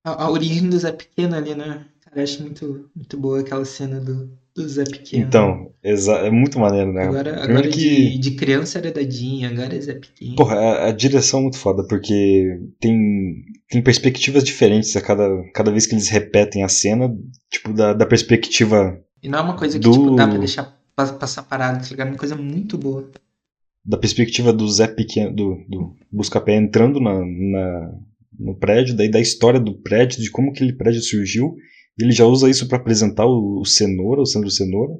A, a origem do Zé Pequeno ali, né? Cara, eu acho muito, muito boa aquela cena do, do Zé Pequeno. então, é muito maneiro, né? Agora, agora que- de, de criança era dadinha, agora é Zé Pequeno. Porra, a, a direção é muito foda, porque tem, tem perspectivas diferentes a cada, cada vez que eles repetem a cena, tipo, da, da perspectiva E não é uma coisa que do- tipo, dá pra deixar pa- passar parado, tá ligado? É uma coisa muito boa. da perspectiva do Zé Pequeno, do, do Buscapé entrando na, na- no prédio, daí da história do prédio, de como aquele prédio surgiu. Ele já usa isso pra apresentar o, o Cenoura, o Sandro Cenoura.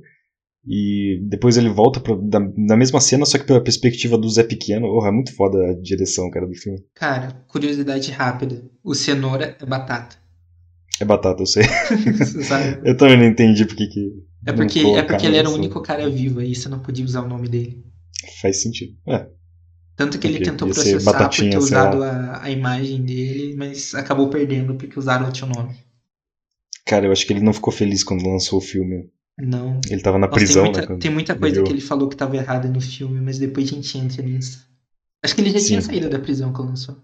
E depois ele volta pra, da, da mesma cena, só que pela perspectiva do Zé Pequeno. Oh, é muito foda a direção, cara, do filme. Cara, curiosidade rápida. O cenoura é batata. É batata, eu sei. [laughs] Eu também não entendi porque que. É porque, é porque ele era o único cara vivo aí, você não podia usar o nome dele. Faz sentido. É, Tanto que ele Porque tentou processar por ter usado a, a imagem dele, mas acabou perdendo porque usaram outro nome. Cara, eu acho que ele não ficou feliz quando lançou o filme. Não. Ele tava na Nossa, prisão, tem muita, né? quando tem muita coisa que ele falou que tava errada no filme, mas depois a gente entra nisso. Acho que ele já Sim. tinha saído da prisão quando lançou.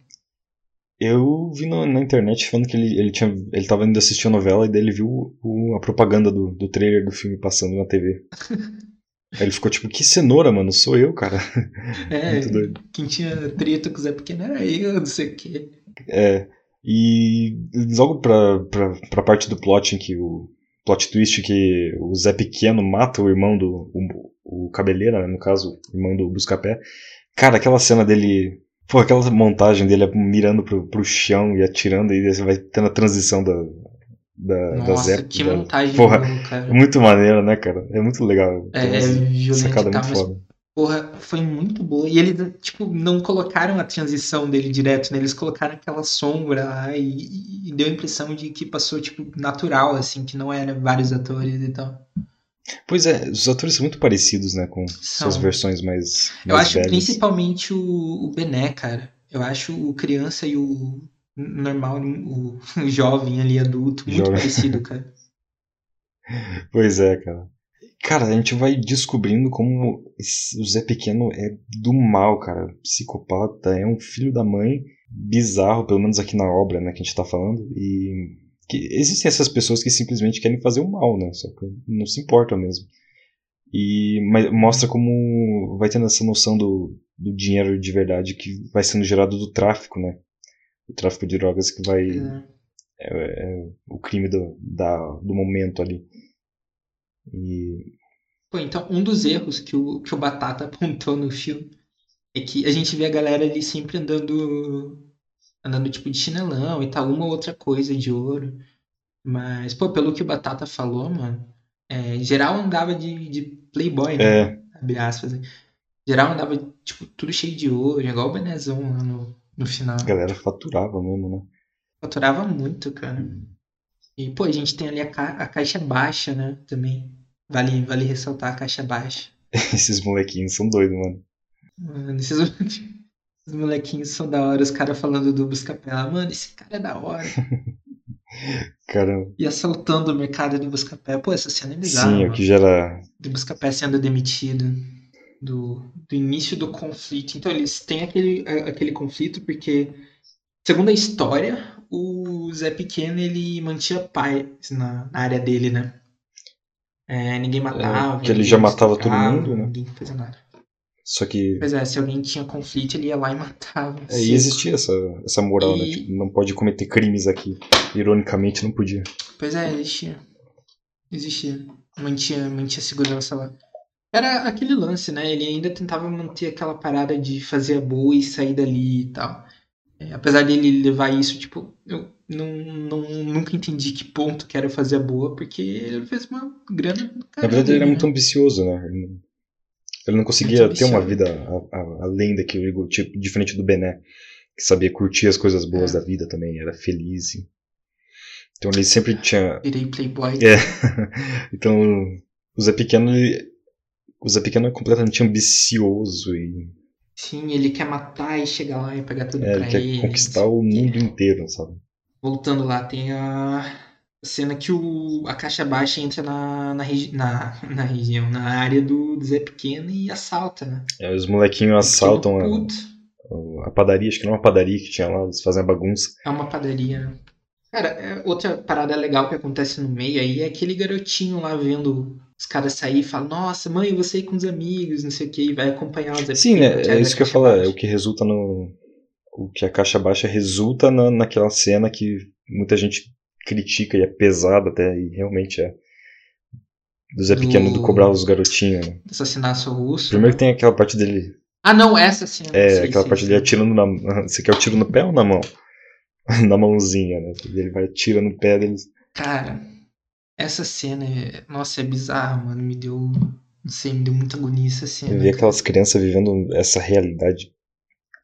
Eu vi no- na internet falando que ele, ele, tinha, ele tava indo assistir a novela e daí ele viu o- a propaganda do, do trailer do filme passando na TV. [laughs] Aí ele ficou tipo, que cenoura, mano, sou eu, cara. É, [laughs] quem tinha treta com o Zé Pequeno era eu, não sei o quê. É, e logo pra, pra, pra parte do plot em que o plot twist que o Zé Pequeno mata o irmão do. o, o Cabeleira, né, no caso, o irmão do Buscapé. Cara, aquela cena dele. Pô, aquela montagem dele mirando pro, pro chão e atirando, e você vai tendo a transição da. Da, da Nossa, Zé. que da- montagem Porra, boa. É muito maneiro, né, cara? É muito legal. É, é violento sacada tal, muito mas, foda. Porra, foi muito boa. E eles, tipo, não colocaram a transição dele direto, né? Eles colocaram aquela sombra lá e, e- deu a impressão de que passou, tipo, natural, assim, que não era vários atores e tal. Pois é, os atores são muito parecidos, né, com suas São. versões mais, Eu mais acho velhas. principalmente o, o Bené, cara. Eu acho o criança e o normal, o, o [laughs] jovem ali, adulto, muito Jovem. parecido, [laughs] cara. Pois é, cara. Cara, a gente vai descobrindo como esse- o Zé Pequeno é do mal, cara. Psicopata, é um filho da mãe bizarro, pelo menos aqui na obra, né, que a gente tá falando. E que existem essas pessoas que simplesmente querem fazer o mal, né? Só que não se importam mesmo. E mas mostra como vai tendo essa noção do, do dinheiro de verdade que vai sendo gerado do tráfico, né? O tráfico de drogas que vai É. o crime do, da, do momento ali. E Pô, então, um dos erros que o, que o Batata [laughs] apontou no filme é que a gente vê a galera ali sempre andando, andando tipo de chinelão e tal, uma ou outra coisa de ouro. Mas, pô, pelo que o Batata falou, mano, é, geral andava de, de playboy, né? É, Abre aspas. né? Geral andava, tipo, tudo cheio de ouro, igual o Benezão lá no, no final. a galera faturava mesmo, né? Faturava muito, cara. E, pô, a gente tem ali a, ca- a caixa baixa, né? Também. Vale, vale ressaltar a caixa baixa. [laughs] Esses molequinhos são doidos, mano. Mano, esses, [laughs] esses molequinhos são da hora, os caras falando do Buscapé mano, esse cara é da hora. [laughs] Cara, E assaltando o mercado do Buscapé. Pô, essa cena é bizarra, sim, o mano. que gera. Do Buscapé sendo demitido. Do, do início do conflito. Então eles têm aquele, aquele conflito porque, segundo a história, o Zé Pequeno ele mantinha paz na, na área dele, né? É, ninguém matava. porque ele ninguém já matava todo mundo, né? Ninguém fazia nada. Só que. Pois é, se alguém tinha conflito, ele ia lá e matava. É, e existia essa, essa moral, né? E- Tipo, não pode cometer crimes aqui. Ironicamente, não podia. Pois é, existia. Existia. Mantinha, mantinha segurança lá. Era aquele lance, né? Ele ainda tentava manter aquela parada de fazer a boa e sair dali e tal. É, apesar dele levar isso, tipo, eu não, não, nunca entendi que ponto que era fazer a boa, porque ele fez uma grana Na verdade, ele era né? muito ambicioso, né? Ele não, conseguia ter uma vida a- a- além daquilo, tipo, diferente do Bené, que sabia curtir as coisas boas É. da vida também, era feliz. Então ele sempre tinha. Virei playboy. É. [laughs] Então o Zé Pequeno, o Zé Pequeno é completamente ambicioso e Sim, ele quer matar e chegar lá e pegar tudo é, pra ele quer ele. conquistar não o mundo inteiro, sabe? Voltando lá, tem a cena que o, a caixa baixa entra na, na, na, [laughs] na região, na área do, do Zé Pequeno e assalta, né? Aí os molequinhos assaltam a, a padaria, acho que não é uma padaria que tinha lá, eles fazem a bagunça. É uma padaria. né? Cara, é outra parada legal que acontece no meio aí é aquele garotinho lá vendo os caras sair e fala, nossa, mãe, vou sair com os amigos, não sei o que, e vai acompanhar o Zé Sim, Pequeno, né? É isso que eu ia falar, é o que resulta no. O que a caixa baixa resulta na, naquela cena que muita gente critica e é pesada até, e realmente é. Do Zé Do- Pequeno do cobrar os garotinhos, né? Assassinato russo. Primeiro tem aquela parte dele. Ah, não, essa cena. É, sei, aquela sei, parte sei. dele atirando na. [laughs] Você quer o tiro no pé ou na mão? [laughs] na mãozinha, né? Ele vai atirando no pé deles. Cara, essa cena, é... nossa, é bizarra, mano. Me deu, não sei, me deu muita agonia essa cena. Ver aquelas crianças vivendo essa realidade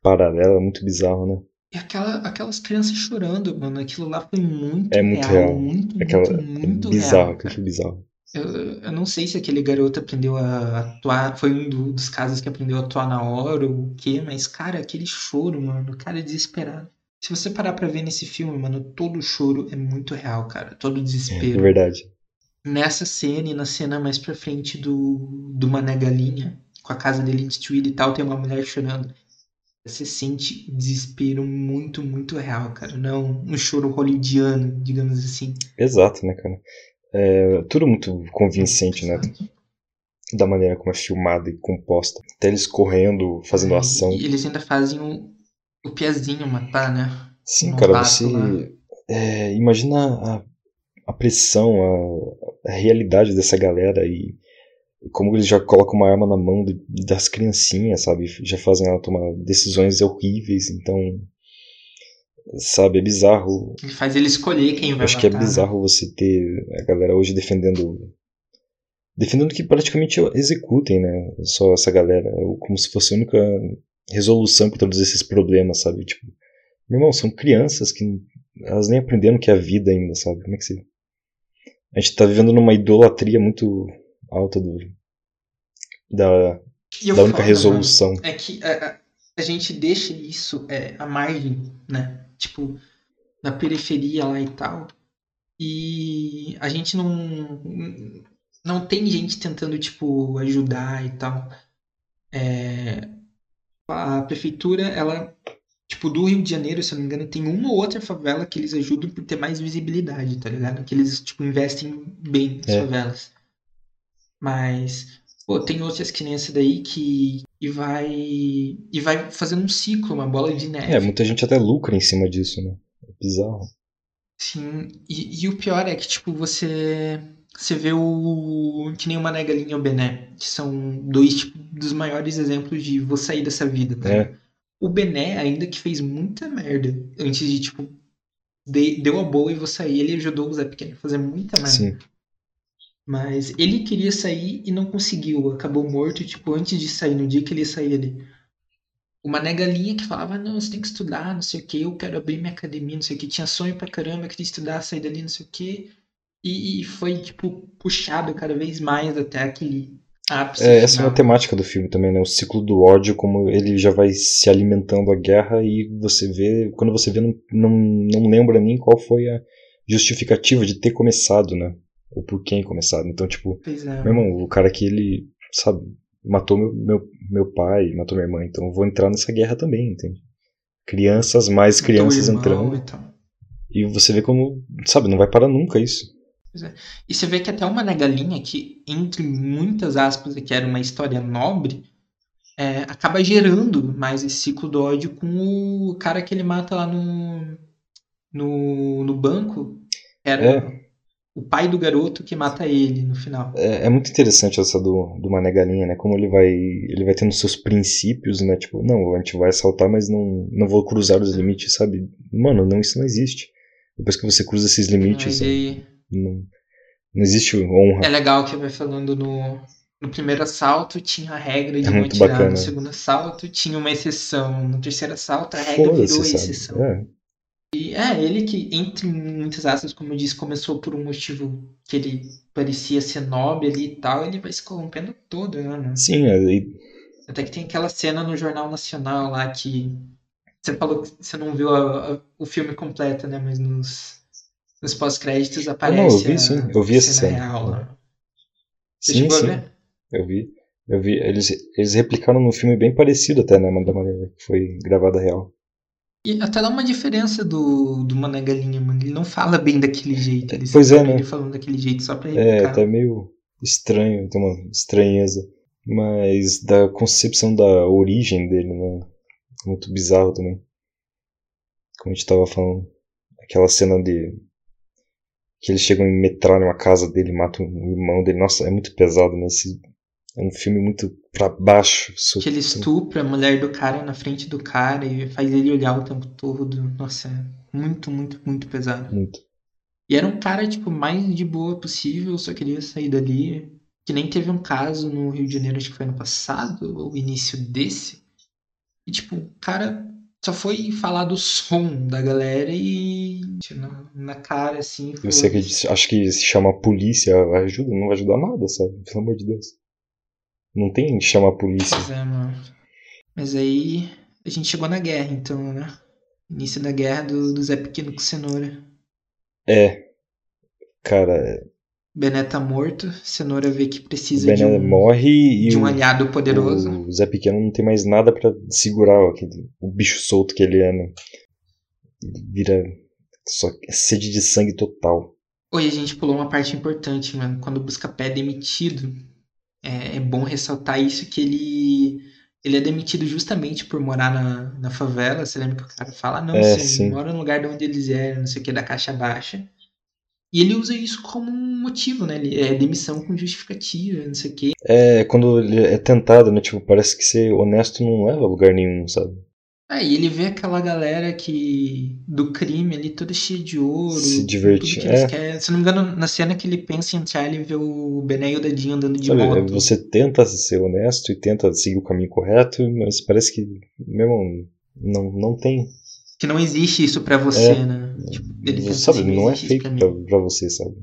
paralela é muito bizarro, né? E aquela, aquelas crianças chorando, mano. Aquilo lá foi muito É muito real. real. Muito, Aquela, muito, muito é bizarro, real. cara. foi bizarro. Eu, eu não sei se aquele garoto aprendeu a atuar. Foi um do- dos casos que aprendeu a atuar na hora ou o quê, mas, cara, aquele choro, mano. O cara é desesperado. Se você parar pra ver nesse filme, mano, todo o choro é muito real, cara. Todo o É desespero. verdade. Nessa cena e na cena mais pra frente do, do Mané Galinha, com a casa dele destruída e tal, tem uma mulher chorando. Você sente desespero muito, muito real, cara. Não um choro hollywoodiano, digamos assim. Exato, né, cara? É tudo muito convincente, né? Da maneira como é filmada e composta. Até eles correndo, fazendo ação. E eles ainda fazem o, o Piazinho matar, né? Sim, cara, você. é, imagina a, a pressão, a, a realidade dessa galera e como eles já colocam uma arma na mão das criancinhas, sabe? Já fazem ela tomar decisões horríveis, então. Sabe, é bizarro. Ele faz ele escolher quem vai Acho que é matar. né? bizarro você ter a galera hoje defendendo. Defendendo que praticamente executem, né? Só essa galera. Como se fosse a única resolução para todos esses problemas, sabe? Tipo, meu irmão, são crianças que elas nem aprenderam o que é a vida ainda, sabe? Como é que você. A gente tá vivendo numa idolatria muito alta do. Da, da única foda, resolução. mano, é que a, a- a gente deixa isso é, à margem, né? Tipo, na periferia lá e tal. E a gente não. Não tem gente tentando, tipo, ajudar e tal. É, a prefeitura, ela. Tipo, do Rio de Janeiro, se eu não me engano, tem uma ou outra favela que eles ajudam por ter mais visibilidade, tá ligado? Que eles, tipo, investem bem nas É. favelas. Mas. Pô, tem outras que nem essa daí que. E vai. E vai fazendo um ciclo, uma bola de neve. É, muita gente até lucra em cima disso, né? É bizarro. Sim, e, e o pior é que, tipo, você. Você vê o. Que nem o Mané Galinha e o Bené, que são dois tipo, dos maiores exemplos de vou sair dessa vida, tá? É. O Bené, ainda que fez muita merda antes de, tipo, dei- deu a boa e vou sair. Ele ajudou o Zé Pequeno a fazer muita merda. Sim. Mas ele queria sair e não conseguiu. Acabou morto, tipo, antes de sair, no dia que ele ia sair ali. Uma negalinha que falava, não, você tem que estudar, não sei o que, eu quero abrir minha academia, não sei o que, tinha sonho pra caramba, queria estudar, sair dali, não sei o que. E, e foi, tipo, puxado cada vez mais até aquele ápice É, essa é uma temática do filme também, né? O ciclo do ódio, como ele já vai se alimentando a guerra e você vê, quando você vê, não, não, não lembra nem qual foi a justificativa de ter começado, né? Ou por quem começado. Então, tipo, é. meu irmão, o cara que ele, sabe, matou meu, meu, meu pai, matou minha irmã, então eu vou entrar nessa guerra também, entende? Crianças, mais crianças irmão entrando. e tal. E você vê como, sabe, não vai parar nunca isso. E você vê que até uma negalinha que, entre muitas aspas, que era uma história nobre, é, acaba gerando mais esse ciclo do ódio com o cara que ele mata lá no, no, no banco. Era É. o pai do garoto que mata ele no final. É, é muito interessante essa do, do Mané Galinha, né? Como ele vai ele vai tendo seus princípios, né? Tipo, não, a gente vai assaltar, mas não, não vou cruzar os limites, sabe? Mano, não, isso não existe. Depois que você cruza esses limites, Mas aí não, não existe honra. é legal que vai falando no, no primeiro assalto tinha a regra de É não atirar, bacana. no segundo assalto tinha uma exceção, no terceiro assalto a regra virou exceção. É, E é, ele que, entre muitas aspas, como eu disse, começou por um motivo que ele parecia ser nobre ali e tal, ele vai se corrompendo todo, né? sim, é, e- Até que tem aquela cena no Jornal Nacional lá que. Você falou que você não viu a- a- o filme completo, né? Mas nos, nos pós-créditos aparece. não, eu vi, a- sim, eu vi essa cena. real. Você sim, sim, eu vi. Eu vi. Eles, eles replicaram num filme bem parecido até, né? Da maneira que foi gravada real. E até dá uma diferença do, do Mané Galinha, mano. Ele não fala bem daquele jeito. Ele Pois é, né? ele falando daquele jeito só pra É, replicar. tá meio estranho, tem uma estranheza. Mas da concepção da origem dele, né? Muito bizarro também. Como a gente tava falando. Aquela cena de. Que eles chegam e metralham a casa dele, matam o irmão dele. Nossa, é muito pesado, né? Esse, é um filme muito pra baixo. Que ele estupra a mulher do cara na frente do cara e faz ele olhar o tempo todo. Nossa, é muito, muito, muito pesado. Muito. E era um cara, tipo, mais de boa possível, só queria sair dali. Que nem teve um caso no Rio de Janeiro, acho que foi ano passado, ou início desse. E, tipo, o cara só foi falar do som da galera e. Na, na cara, assim. Falou, você acredita, acha que se chamar a polícia ajuda? Não vai ajudar nada, sabe? Pelo amor de Deus. Não tem que chamar a polícia. Pois é, mano. Mas aí a gente chegou na guerra, então, né? Início da guerra do, do Zé Pequeno com cenoura. É. Cara, Bené tá morto, cenoura vê que precisa de um, morre de um o, aliado poderoso. o Zé Pequeno não tem mais nada pra segurar aquele, o bicho solto que ele é, né? Ele vira só sede de sangue total. Oi, a gente pulou uma parte importante, mano. Quando o Buscapé é demitido, é, é bom ressaltar isso que ele ele é demitido justamente por morar na, na favela. Você lembra que o cara fala, "Ah, não, É, você sim. mora no lugar de onde eles eram, não sei o que, da caixa baixa. E ele usa isso como um motivo, né? Ele é demissão com justificativa, não sei o que. É quando ele é tentado, né? Tipo, parece que ser honesto não leva a lugar nenhum, sabe? É, e ele vê aquela galera que do crime ali toda cheia de ouro, Se divertir, é. Se não me engano, na cena que ele pensa em entrar, ele vê o Bené e o Dadinho andando de Sabe, moto. Você tenta ser honesto e tenta seguir o caminho correto, mas parece que, meu irmão, não, não tem. Que não existe isso pra você, É. né? Tipo, ele pensa sabe, assim, não é feito pra você, sabe?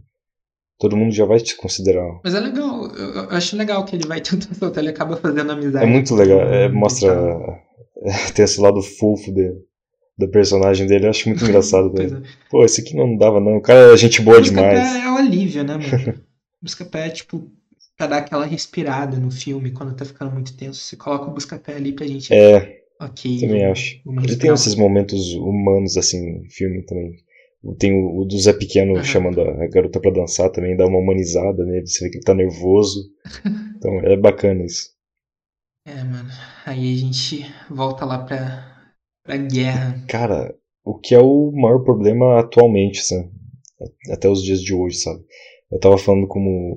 Todo mundo já vai te considerar. Mas é legal, eu, eu acho legal que ele vai tentando [laughs] soltar, ele acaba fazendo amizade. É muito legal, é, e mostra. tal. [laughs] tem esse lado fofo de, do personagem dele, eu acho muito engraçado. [laughs] É. Pô, esse aqui não dava, não. O cara é gente boa demais. é o alívio, né, mano? Buscapé é tipo pra dar aquela respirada no filme quando tá ficando muito tenso. Você coloca o Buscapé ali pra gente. É, ok. também acho. Ele tem esses momentos humanos, assim, no filme também. Tem o, o do Zé Pequeno Aham. chamando a garota pra dançar também, dá uma humanizada nele, você vê que ele tá nervoso. [laughs] Então é bacana isso. É, mano. Aí a gente volta lá pra, pra guerra. Cara, o que é o maior problema atualmente, sabe? Até os dias de hoje, sabe? Eu tava falando como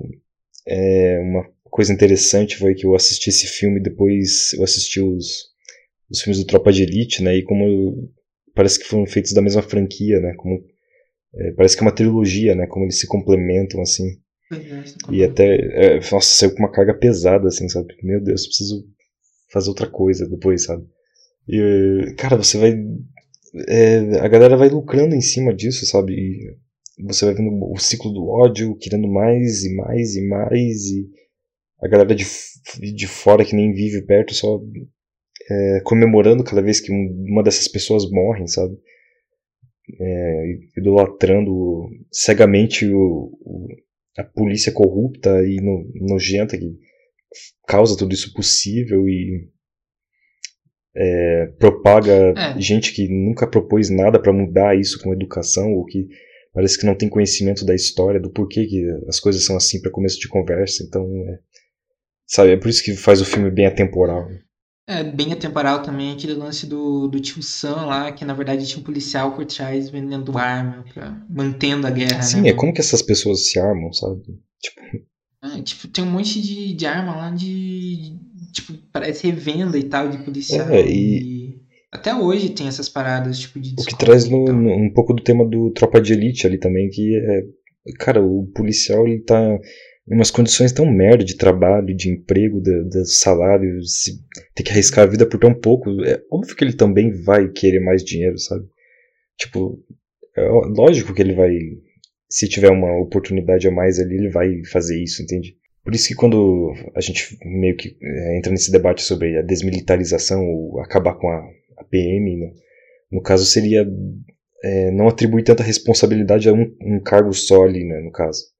é, uma coisa interessante foi que eu assisti esse filme depois eu assisti os, os filmes do Tropa de Elite, né? E como parece que foram feitos da mesma franquia, né? Como É, parece que é uma trilogia, né? Como eles se complementam, assim. É, E até. É, nossa, saiu com uma carga pesada, assim, sabe? Meu Deus, preciso fazer outra coisa depois, sabe? E, cara, você vai. é, a galera vai lucrando em cima disso, sabe? E você vai vendo o ciclo do ódio, querendo mais e mais e mais, e a galera de, de fora que nem vive perto só é, comemorando cada vez que um- uma dessas pessoas morrem, sabe? É, idolatrando cegamente o, o- a polícia corrupta e no- nojenta que causa tudo isso possível e é, propaga É. gente que nunca propôs nada para mudar isso com educação ou que parece que não tem conhecimento da história, do porquê que as coisas são assim para começo de conversa. Então, é, sabe, é por isso que faz o filme bem atemporal. né? É bem atemporal também aquele lance do, do tio Sam lá, que na verdade tinha um policial por trás vendendo arma, pra, mantendo a guerra, Sim, né? é como que essas pessoas se armam, sabe? Tipo, É, tipo, tem um monte de, de arma lá de. Tipo, parece revenda e tal de policial. É, e... Até hoje tem essas paradas, tipo, de o que traz e no- no- um pouco do tema do Tropa de Elite ali também, que é. Cara, o policial ele tá umas condições tão merda de trabalho, de emprego, de, de salário, ter que arriscar a vida por tão pouco. É óbvio que ele também vai querer mais dinheiro, sabe? Tipo, é lógico que ele vai. Se tiver uma oportunidade a mais ali, ele vai fazer isso, entende? Por isso que quando a gente meio que é, entra nesse debate sobre a desmilitarização ou acabar com a, a PM, no, no caso seria é, não atribuir tanta responsabilidade a um, um cargo só ali, né, no caso.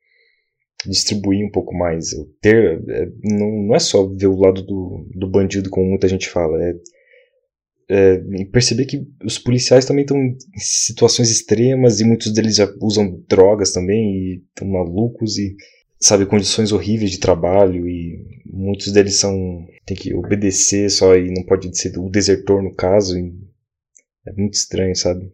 Distribuir um pouco mais. Ter, é, não, não é só ver o lado do, do bandido, como muita gente fala. É, é, perceber que os policiais também estão em situações extremas e muitos deles usam drogas também e estão malucos e sabe condições horríveis de trabalho e muitos deles são tem que obedecer só e não pode ser o desertor no caso é muito estranho sabe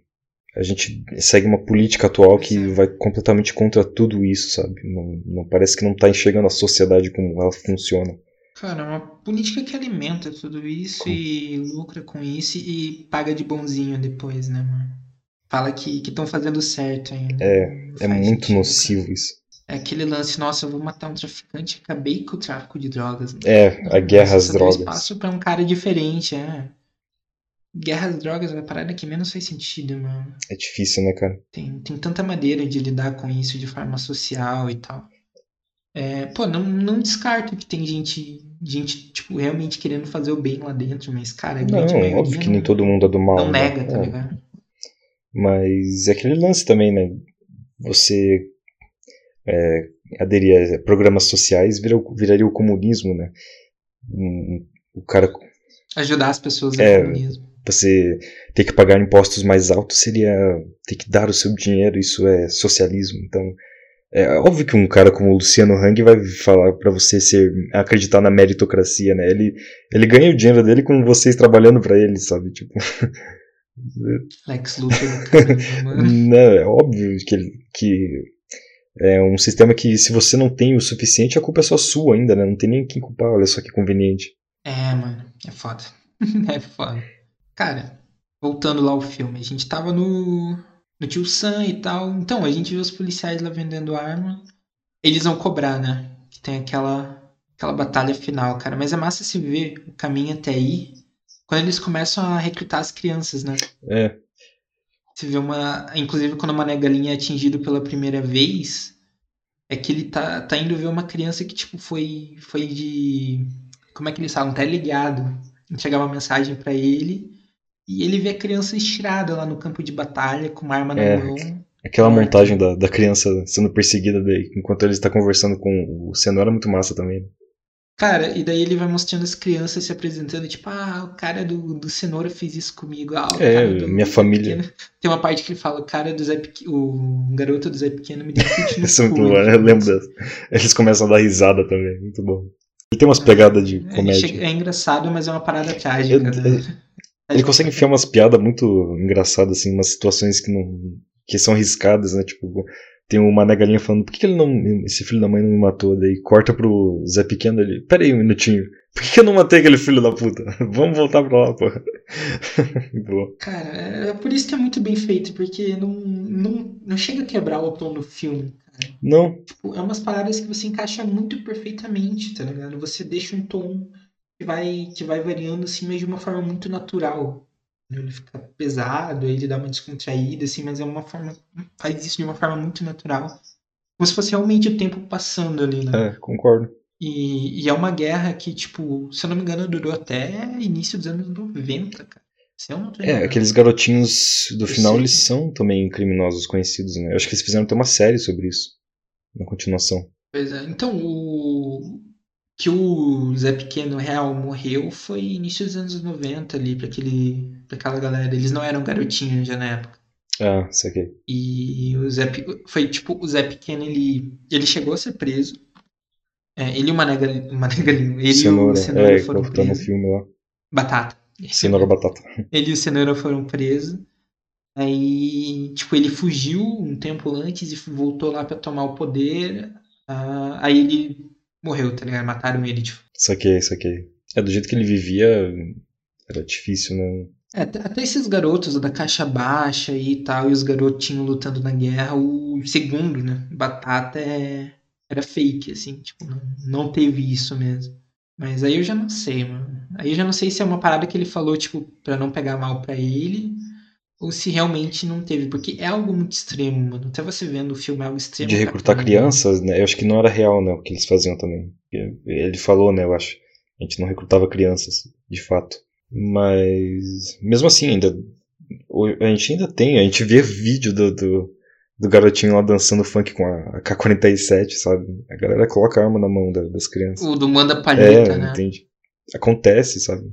a gente segue uma política atual que vai completamente contra tudo isso sabe não, não parece que não está enxergando a sociedade como ela funciona Cara, é uma política que alimenta tudo isso Com- e lucra com isso e paga de bonzinho depois, né, mano? Fala que estão fazendo certo ainda. É, é muito sentido, nocivo cara. isso É aquele lance, nossa, eu vou matar um traficante, acabei com o tráfico de drogas. né? é a guerra às Você deu drogas espaço pra um cara diferente, é. Guerra às drogas é a parada que menos faz sentido, mano. é difícil né cara Tem, tem tanta maneira de lidar com isso de forma social e tal. É, pô, não, não descarto que tem gente, gente, tipo, realmente querendo fazer o bem lá dentro, mas, cara, a grande não maioria óbvio que nem todo mundo é do mal não né? nega, tá É. ligado? Mas é aquele lance também, né? Você é, aderir a programas sociais vira, viraria o comunismo, né? O cara, Ajudar as pessoas É. comunismo. Você ter que pagar impostos mais altos seria ter que dar o seu dinheiro, isso é socialismo. Então, é óbvio que um cara como o Luciano Hang vai falar pra você ser acreditar na meritocracia, né? Ele, ele ganha o dinheiro dele com vocês trabalhando pra ele, sabe? Tipo, [laughs] Lex Luthor mano. [laughs] Não, é óbvio que, ele- que é um sistema que se você não tem o suficiente, a culpa é só sua ainda, né? Não tem nem quem culpar, olha só que conveniente. É, mano, é foda. [laughs] é foda. Cara, voltando lá ao filme, a gente tava no, no Tio Sam e tal. Então, a gente viu os policiais lá vendendo arma. Eles vão cobrar, né? Que tem aquela, aquela batalha final, cara. Mas é massa se ver o caminho até aí. Quando eles começam a recrutar as crianças, né? É, Você vê uma. Inclusive, quando o Mané Galinha é atingido pela primeira vez, é que ele tá, tá indo ver uma criança que, tipo, foi, foi de. Como é que eles falam? Tá ligado. Entregar uma mensagem pra ele. E ele vê a criança estirada lá no campo de batalha, com uma arma na É. mão. aquela montagem da, da criança sendo perseguida daí, enquanto ele está conversando com o Cenoura é muito massa também. Cara, e daí ele vai mostrando as crianças se apresentando, tipo, ah, o cara do, do Cenoura fez isso comigo. Ah, o É, cara do minha Zé família. Pequeno. Tem uma parte que ele fala, o cara do Zé Pequeno, o garoto do Zé Pequeno me deu um chute no [laughs] Isso é muito bom, eu lembro dessa. Eles começam a dar risada também, muito bom. Ele tem umas pegadas de É, comédia. chega- é engraçado, mas é uma parada trágica, Eu- né? Ele consegue enfiar umas piadas muito engraçadas, assim, umas situações que não. que são arriscadas, né? Tipo, tem uma negalinha falando, por que, que ele não. Esse filho da mãe não me matou? Daí corta pro Zé Pequeno ali. Pera aí um minutinho. Por que, que eu não matei aquele filho da puta? [laughs] Vamos voltar pra lá. [laughs] Boa. Cara, é por isso que é muito bem feito, porque não, não, não chega a quebrar o tom do filme, cara. Não, Tipo, é umas paradas que você encaixa muito perfeitamente, tá ligado? Você deixa um tom vai, que vai variando assim, mas de uma forma muito natural. Ele fica pesado, ele dá uma descontraída, assim, mas é uma forma. Faz isso de uma forma muito natural. Como se fosse realmente o tempo passando ali, né? é, concordo. E, e é uma guerra que, tipo, se eu não me engano, durou até início dos anos 90, cara. Se eu não tô É, aqueles garotinhos do Eu final, sei. eles são também criminosos conhecidos, né? Eu acho que eles fizeram até uma série sobre isso. Na continuação. Pois é. Então, o que o Zé Pequeno Real morreu foi início dos anos 90 ali, pra, aquele, pra aquela galera. Eles não eram garotinhos já na época. Ah, saquei. E o Zé, foi tipo, o Zé Pequeno, ele, ele chegou a ser preso. É, ele e o Manegalinho, Manegalinho, ele e Cenoura. o Cenoura é, foram presos. filme lá. Batata. Cenoura [laughs] batata. Ele e o Cenoura foram presos. Aí, tipo, ele fugiu um tempo antes e voltou lá pra tomar o poder. Ah, aí ele morreu, tá ligado? Mataram ele, tipo. Saquei, saquei. É, do jeito que ele vivia, era difícil, né? É, até esses garotos da caixa baixa e tal, e os garotinhos lutando na guerra, o segundo, né? Batata é, era fake, assim, tipo, não, não teve isso mesmo. Mas aí eu já não sei, mano. Aí eu já não sei se é uma parada que ele falou, tipo, pra não pegar mal pra ele, ou se realmente não teve, porque é algo muito extremo, mano. Até você vendo o filme é algo extremo. De recrutar caramba. crianças, né? Eu acho que não era real, né? O que eles faziam também. Ele falou, né? Eu acho. A gente não recrutava crianças, de fato. Mas, mesmo assim, ainda. A gente ainda tem, a gente vê vídeo do, do, do garotinho lá dançando funk com a K-47, sabe? A galera coloca a arma na mão da- das crianças. O do Manda Palheta, é, né? entende? Acontece, sabe?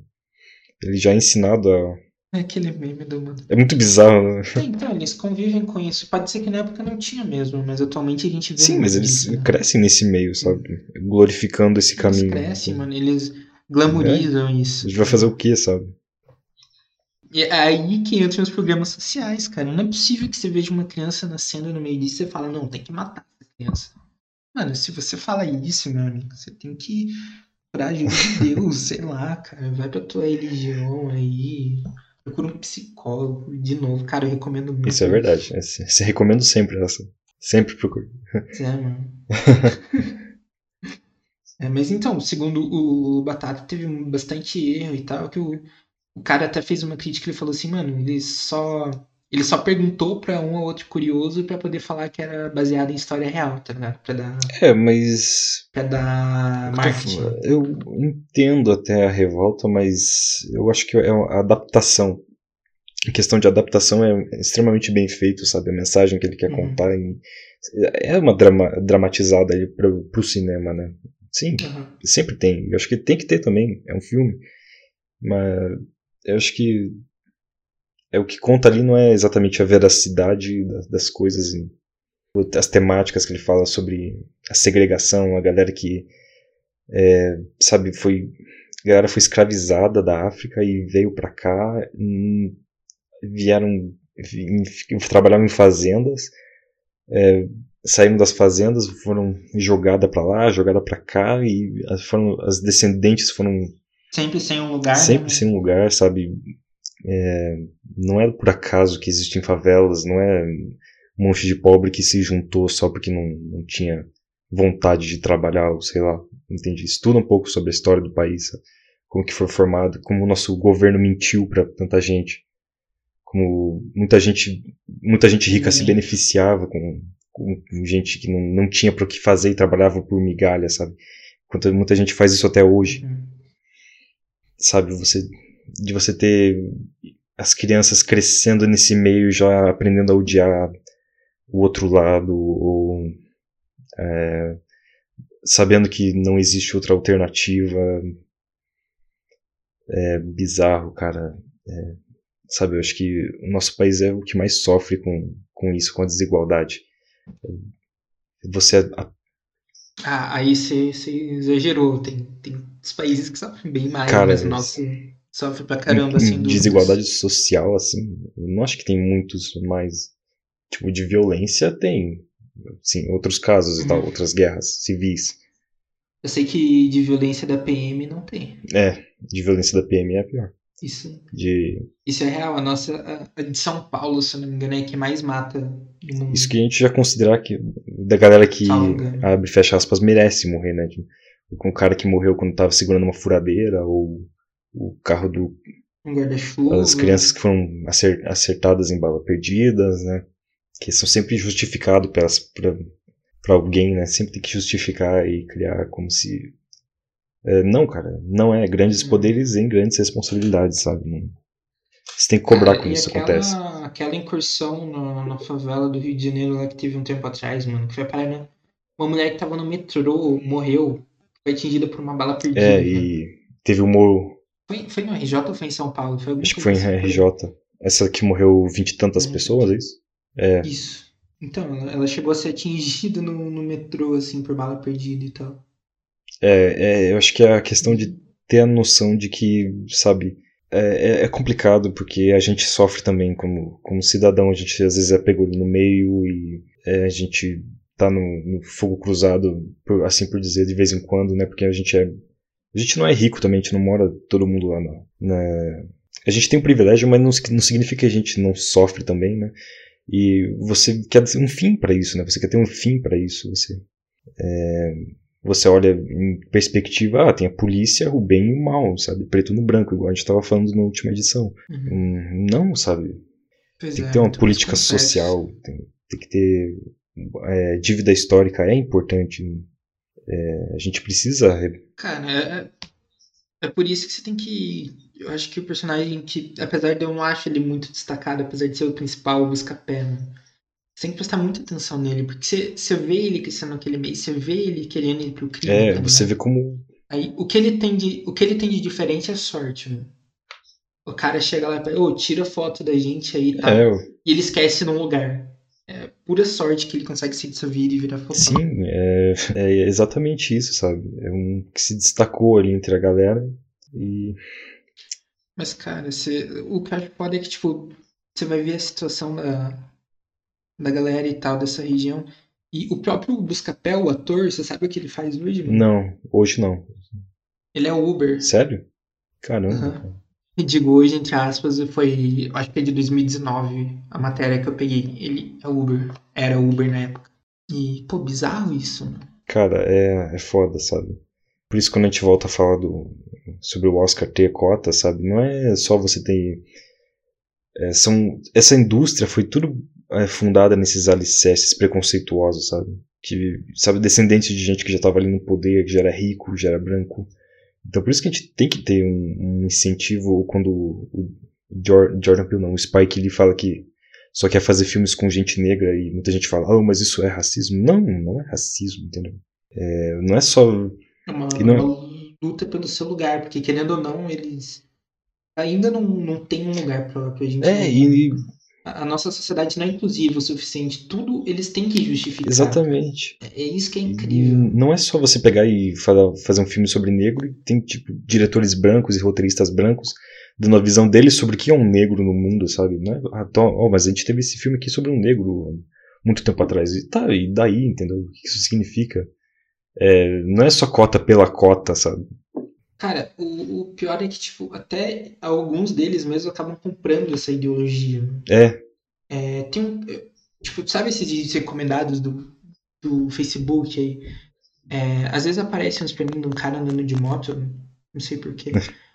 Ele já é ensinado a. É aquele meme do É muito bizarro, né? É, Então, eles convivem com isso. Pode ser que na época não tinha mesmo, mas atualmente a gente vê Sim, mas eles isso, né? crescem nesse meio, sabe? Glorificando esse Eles caminho. crescem, mano. Eles glamorizam A isso. gente vai fazer o quê, sabe? E é aí que entram os programas sociais, cara. Não é possível que você veja uma criança nascendo no meio disso e você fala, não, tem que matar essa criança. Mano, se você fala isso, meu amigo, você tem que pra ajuda de Deus, [laughs] sei lá, cara. Vai pra tua religião aí. Procura um psicólogo. De novo, cara, eu recomendo muito. Isso é verdade. se recomendo sempre essa. Sempre procuro. É, mano. [laughs] É, mas então, segundo o Batata, teve bastante erro e tal, que o, o cara até fez uma crítica, ele falou assim, mano, ele só ele só perguntou pra um ou outro curioso pra poder falar que era baseado em história real, tá ligado? Pra dar, É, mas. pra dar marketing. Eu entendo até a revolta, mas eu acho que é a adaptação. A questão de adaptação é extremamente bem feito, sabe? A mensagem que ele quer Uhum. contar. É uma drama, dramatizada ali pro, pro cinema, né? Sim, Uhum. sempre tem. Eu acho que tem que ter também. É um filme. Mas eu acho que é o que conta ali não é exatamente a veracidade das, das coisas, as temáticas que ele fala sobre a segregação, a galera que é, sabe foi a galera foi escravizada da África e veio pra cá, hum, vieram vi- trabalhavam em fazendas, é, saíram das fazendas, foram jogada pra lá, jogada pra cá e as- foram as descendentes foram Sempre sem um lugar. sempre né? sem um lugar, sabe? É, não é por acaso que existem favelas, não é um monte de pobre que se juntou só porque não, não tinha vontade de trabalhar, ou sei lá, entende? Estuda um pouco sobre a história do país, como que foi formado, como o nosso governo mentiu para tanta gente, como muita gente, muita gente rica se Sim. beneficiava com, com gente que não, não tinha para o que fazer e trabalhava por migalha, sabe? Enquanto muita gente faz isso até hoje Uhum. sabe, você de você ter as crianças crescendo nesse meio já aprendendo a odiar o outro lado ou é, sabendo que não existe outra alternativa é bizarro, cara. É, sabe, eu acho que o nosso país é o que mais sofre com, com isso, com a desigualdade. Você a- Ah, aí você exagerou. Tem, tem países que sofrem bem mais, Cara, mas o nosso sofre pra caramba, assim, do- desigualdade social, assim, eu não acho que tem muitos, mas tipo de violência tem, Sim, outros casos e tal, Uhum. outras guerras civis. Eu sei que de violência da PM não tem. É, de violência da PM é a pior. Isso, De, isso é real. A nossa, a- de São Paulo, se não me engano, é que mais mata no mundo. isso que a gente já considerar que da galera que engano. abre e fecha aspas merece morrer, né? De- Com o cara que morreu quando tava segurando uma furadeira ou o carro do Um guarda-chuva. as crianças que foram acer- acertadas em bala perdidas, né? Que são sempre justificados para alguém, né? Sempre tem que justificar e criar como se. É, não, cara, não é. Grandes Hum. poderes em grandes responsabilidades, sabe? Não- Você tem que cobrar Cara, quando isso aquela, acontece. Aquela incursão na, na favela do Rio de Janeiro lá que teve um tempo atrás, mano, que foi parar na- uma mulher que tava no metrô, morreu, foi atingida por uma bala perdida. É, e teve um morro, Foi, foi no RJ ou foi em São Paulo? Foi acho que foi em assim, RJ. Essa que morreu vinte e tantas Hum. pessoas, é isso? É, Isso. Então, ela, ela chegou a ser atingida no, no metrô, assim, por bala perdida e tal. é, é, eu acho que é a questão de ter a noção de que, sabe, é, é- é complicado porque a gente sofre também como, como cidadão, a gente às vezes é pego no meio e é, a gente tá no, no fogo cruzado, por- assim por dizer, de vez em quando, né? Porque a gente é. A gente não é rico também, a gente não mora todo mundo lá na. na- a gente tem um privilégio, mas não, não significa que a gente não sofre também, né? E você quer ter um fim para isso, né? Você quer ter um fim para isso. Você você olha em perspectiva, ah, tem a polícia, o bem e o mal, sabe? Preto no branco, igual a gente estava falando na última edição. Uhum. Hum, Não, sabe? Pois Tem é, que ter uma política social, tem, tem que ter. é, dívida histórica é importante. É, a gente precisa. re- Cara, é, é por isso que você tem que. Eu acho que o personagem que, apesar de eu não acho ele muito destacado, apesar de ser o principal, o busca-pé, né? Você tem que prestar muita atenção nele, porque você, você vê ele crescendo naquele meio, você vê ele querendo ir pro crime. É, tá você vê como. Aí, o que ele tem de, o que ele tem de diferente é sorte, velho. O cara chega lá e fala, ô, tira foto da gente aí tal. É, E ele esquece num lugar. Pura sorte que ele consegue sua vida e virar fofão. sim, é, é exatamente isso, sabe? É um que se destacou ali entre a galera e. Mas, cara, você, o que eu acho foda é que, tipo, você vai ver a situação da, da galera e tal, dessa região. E o próprio Buscapé, o ator, você sabe o que ele faz hoje, mano? Não, hoje não. Ele é Uber. Sério? Caramba. Aham. cara. Digo hoje, entre aspas, foi. Acho que é de 2019 a matéria que eu peguei. Ele é Uber. Era Uber na época. E, pô, bizarro isso. Cara, é, é foda, sabe? Por isso quando a gente volta a falar do, sobre o Oscar ter cota, sabe? Não é só você ter. é, são, essa indústria foi tudo é, fundada nesses alicerces preconceituosos, sabe? Que, sabe, descendentes de gente que já estava ali no poder, que já era rico, já era branco. Então por isso que a gente tem que ter um, um incentivo quando o Jor- Jordan Peele, não, o Spike, ele fala que só quer fazer filmes com gente negra e muita gente fala, oh, mas isso é racismo. Não, não é racismo, entendeu? É, não é só É uma, não- uma luta pelo seu lugar, porque querendo ou não, eles ainda não, não tem um lugar pra, pra gente. É, e- A nossa sociedade não é inclusiva o suficiente. Tudo eles têm que justificar. exatamente. É é isso que é E incrível. não é só você pegar e fala- fazer um filme sobre negro e tem tipo diretores brancos e roteiristas brancos dando a visão deles sobre o que é um negro no mundo, sabe? Não é, ah, tó- ó, mas a gente teve esse filme aqui sobre um negro muito tempo atrás. E tá, e daí, entendeu? O que isso significa? É, não é só cota pela cota, sabe? Cara, o, o pior é que, tipo, até alguns deles mesmo acabam comprando essa ideologia. É, É, tem um. é, Tipo, sabe esses vídeos recomendados do, do Facebook aí? É, às vezes aparece uns pra mim de um cara andando de moto, não sei porquê. [laughs]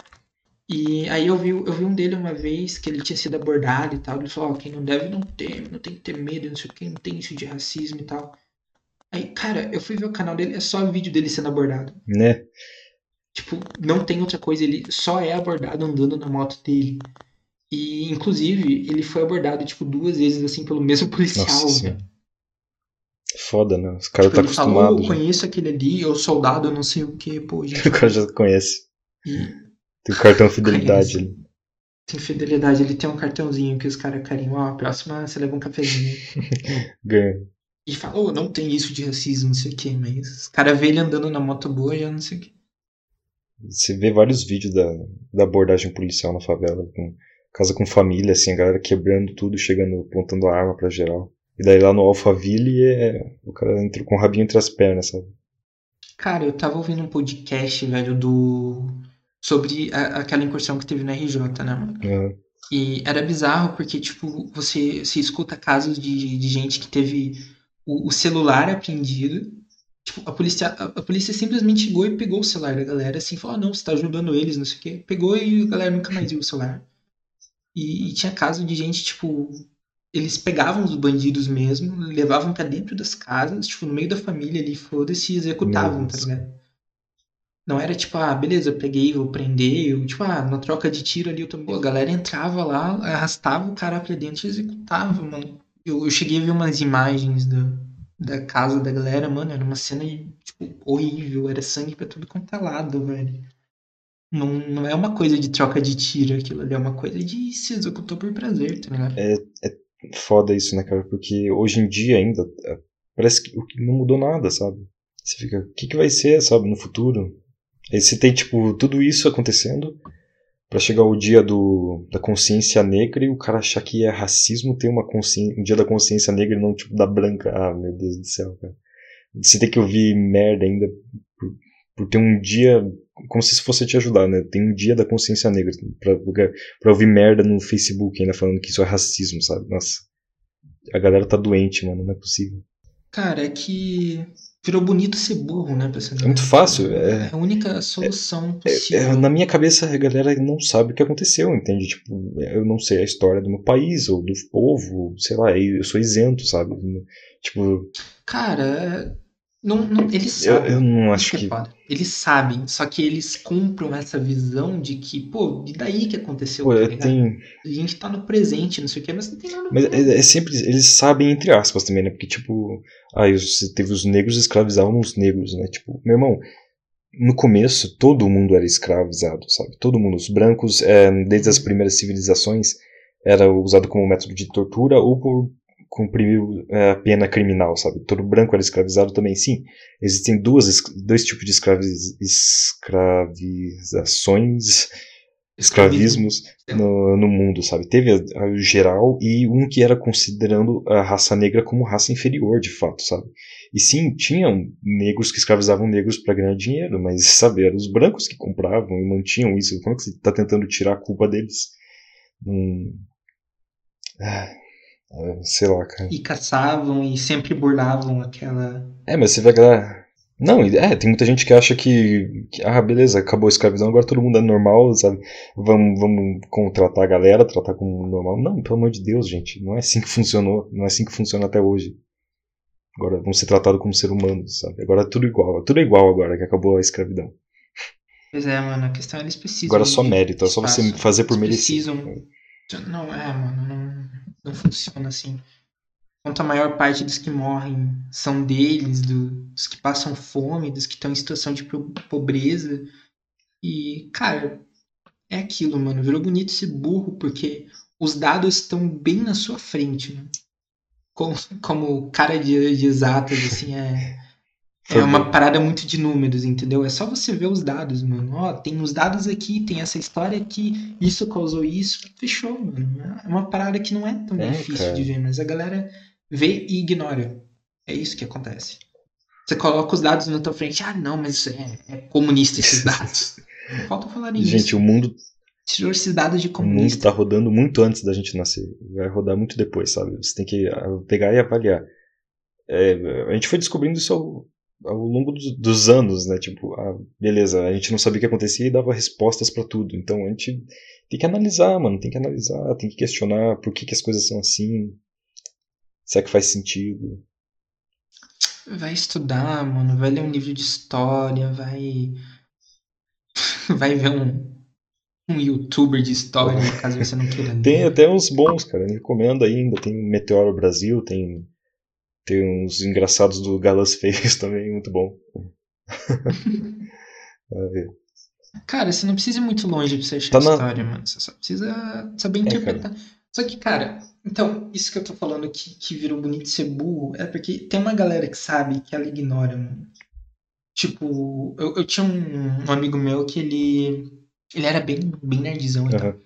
E aí eu vi, eu vi um dele uma vez que ele tinha sido abordado e tal. Ele falou, ó, quem não deve não teme, não tem que ter medo, não sei o que, não tem isso de racismo e tal. Aí, cara, eu fui ver o canal dele, é só vídeo dele sendo abordado. né? Tipo, não tem outra coisa, ele só é abordado andando na moto dele. E, inclusive, ele foi abordado, tipo, duas vezes, assim, pelo mesmo [laughs] policial, Nossa senhora. Foda, né? Os caras Tipo, tá falou, eu conheço aquele ali, eu soldado, não sei o que, pô, [laughs] gente. O cara já conhece. E Tem o cartão [laughs] fidelidade ali. tem fidelidade, ele tem um cartãozinho que os caras carinham, ó, a próxima você leva um cafezinho. Ganha. E fala, ô, não tem isso de racismo, não sei o que, mas os caras vê ele andando na moto boa, já não sei o que. Você vê vários vídeos da, da abordagem policial na favela, com casa com família, assim, a galera quebrando tudo, chegando, apontando a arma pra geral. E daí lá no Alphaville é, o cara entra com o rabinho entre as pernas, sabe? Cara, eu tava ouvindo um podcast, velho, do. Sobre a- aquela incursão que teve na RJ, né, mano? É, E era bizarro porque, tipo, você, você escuta casos de, de gente que teve o, o celular apreendido. Tipo, a polícia, a, a polícia simplesmente chegou e pegou o celular da galera, assim, falou, ah, não, você tá ajudando eles, não sei o quê. Pegou e a galera nunca mais viu o celular. E, e tinha caso de gente, tipo, eles pegavam os bandidos mesmo, levavam pra dentro das casas, tipo, no meio da família ali, foda-se, e executavam, tá ligado? Não era tipo, ah, beleza, eu peguei, vou prender, tipo, ah, na troca de tiro ali, eu também. Pô, a galera entrava lá, arrastava o cara pra dentro e executava, mano. Eu, eu cheguei a ver umas imagens da, da casa da galera, mano, era uma cena, tipo, horrível, era sangue pra tudo quanto é lado, velho. Não, não é uma coisa de troca de tiro aquilo ali, é uma coisa de se executou por prazer, tá ligado? foda isso, né, cara? Porque hoje em dia ainda é, parece que não mudou nada, sabe? Você fica, o que, que vai ser, sabe, no futuro? Aí você tem, tipo, tudo isso acontecendo pra chegar o dia do, da consciência negra e o cara achar que é racismo ter uma consciência, um dia da consciência negra e não, tipo, da branca. Ah, meu Deus do céu, cara. Você tem que ouvir merda ainda por, por ter um dia, como se isso fosse te ajudar, né? Tem um dia da consciência negra pra, pra ouvir merda no Facebook ainda falando que isso é racismo, sabe? Nossa. A galera tá doente, mano, não é possível. Cara, é que virou bonito ser burro, né? É muito fácil, é- É a única solução É, possível. na minha cabeça a galera não sabe o que aconteceu, entende? Tipo, eu não sei a história do meu país ou do povo, sei lá, eu sou isento, sabe? Tipo, Cara, é- não, não, eles eu, sabem. eu não Isso acho que é que. foda. Eles sabem, só que eles compram essa visão de que, pô, e daí que aconteceu, Pô, tá tem. A gente tá no presente, não sei o que, mas não tem nada Mas é, é sempre. Eles sabem, entre aspas, também, né? Porque, tipo, aí você teve os negros escravizavam os negros, né? Tipo, meu irmão, no começo todo mundo era escravizado, sabe? Todo mundo. Os brancos, é, desde as primeiras civilizações, era usado como método de tortura ou por cumprir é, a pena criminal, sabe? Todo branco era escravizado também, sim. Existem duas, dois tipos de escravi- escravizações, escravismos no, no mundo, sabe? Teve o geral e um que era considerando a raça negra como raça inferior, de fato, sabe? E sim, tinham negros que escravizavam negros para ganhar dinheiro, mas, sabe, eram os brancos que compravam e mantinham isso. Como é que você tá tentando tirar a culpa deles? Hum... Ah, sei lá, cara. E caçavam e sempre burlavam aquela. É, mas você vai lá. Não, é, tem muita gente que acha que, que, ah, beleza, acabou a escravidão, agora todo mundo é normal, sabe? Vamos, vamos contratar a galera, tratar como normal. Não, pelo amor de Deus, gente, não é assim que funcionou, não é assim que funciona até hoje. Agora vamos ser tratados como ser humanos, sabe? Agora é tudo igual, tudo é igual agora que acabou a escravidão. Pois é, mano, a questão é eles precisam. Agora é só mérito, é só você fazer por Eles merecer. precisam. Não, é, mano, não, não funciona assim. Enquanto a maior parte dos que morrem são deles, do- dos que passam fome, dos que estão em situação de pobreza. E, cara, é aquilo, mano. Virou bonito ser burro porque os dados estão bem na sua frente, mano. Como, como cara de, de exatas, assim, é. É uma parada muito de números, entendeu? É só você ver os dados, mano. Ó, tem os dados aqui, tem essa história aqui, isso causou isso. Fechou, mano. É uma parada que não é tão É, difícil cara. de ver, mas a galera vê e ignora. É isso que acontece. Você coloca os dados na tua frente, ah, não, mas é, é comunista esses dados. [laughs] Falta falar nisso. Gente, o mundo, Tirou esses dados de o mundo comunista. tá rodando muito antes da gente nascer. Vai rodar muito depois, sabe? Você tem que ah, pegar e avaliar. É, a gente foi descobrindo isso ao, longo dos, dos anos, né? Tipo, ah, beleza, a gente não sabia o que acontecia e dava respostas pra tudo. Então a gente tem que analisar, mano. Tem que analisar, tem que questionar por que, que as coisas são assim. Será que faz sentido? Vai estudar, mano. Vai ler um livro de história, vai. [laughs] Vai ver um, um youtuber de história, [laughs] caso você não queira ler. Tem até uns bons, cara. Eu recomendo ainda. Tem Meteoro Brasil, tem, tem uns engraçados do Galas Feios [laughs] também, muito bom. [laughs] Cara, você não precisa ir muito longe pra você achar Tá na- história, mano. Você só precisa saber É, interpretar. Só que, cara, então, isso que eu tô falando que, que virou bonito ser burro é porque tem uma galera que sabe que ela ignora, mano. Tipo, eu, eu tinha um, um amigo meu que ele. Ele era bem, bem nerdzão e tal. Aham.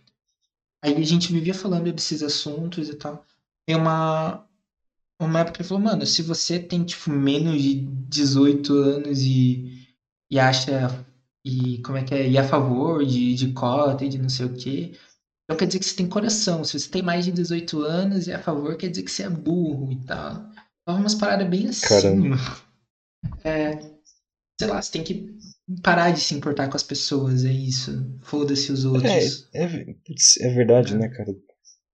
Aí a gente vivia falando desses assuntos e tal. Tem uma. Uma época ele falou, mano, se você tem, tipo, menos de 18 anos e, e acha. E como é que é? E a favor de, de cota e de não sei o quê. Então quer dizer que você tem coração. Se você tem mais de 18 anos e é a favor, quer dizer que você é burro e tal. Então, umas paradas bem assim. Caramba. É, sei lá, você tem que parar de se importar com as pessoas, é isso. Foda-se os É, outros. é, putz, é verdade, né, cara?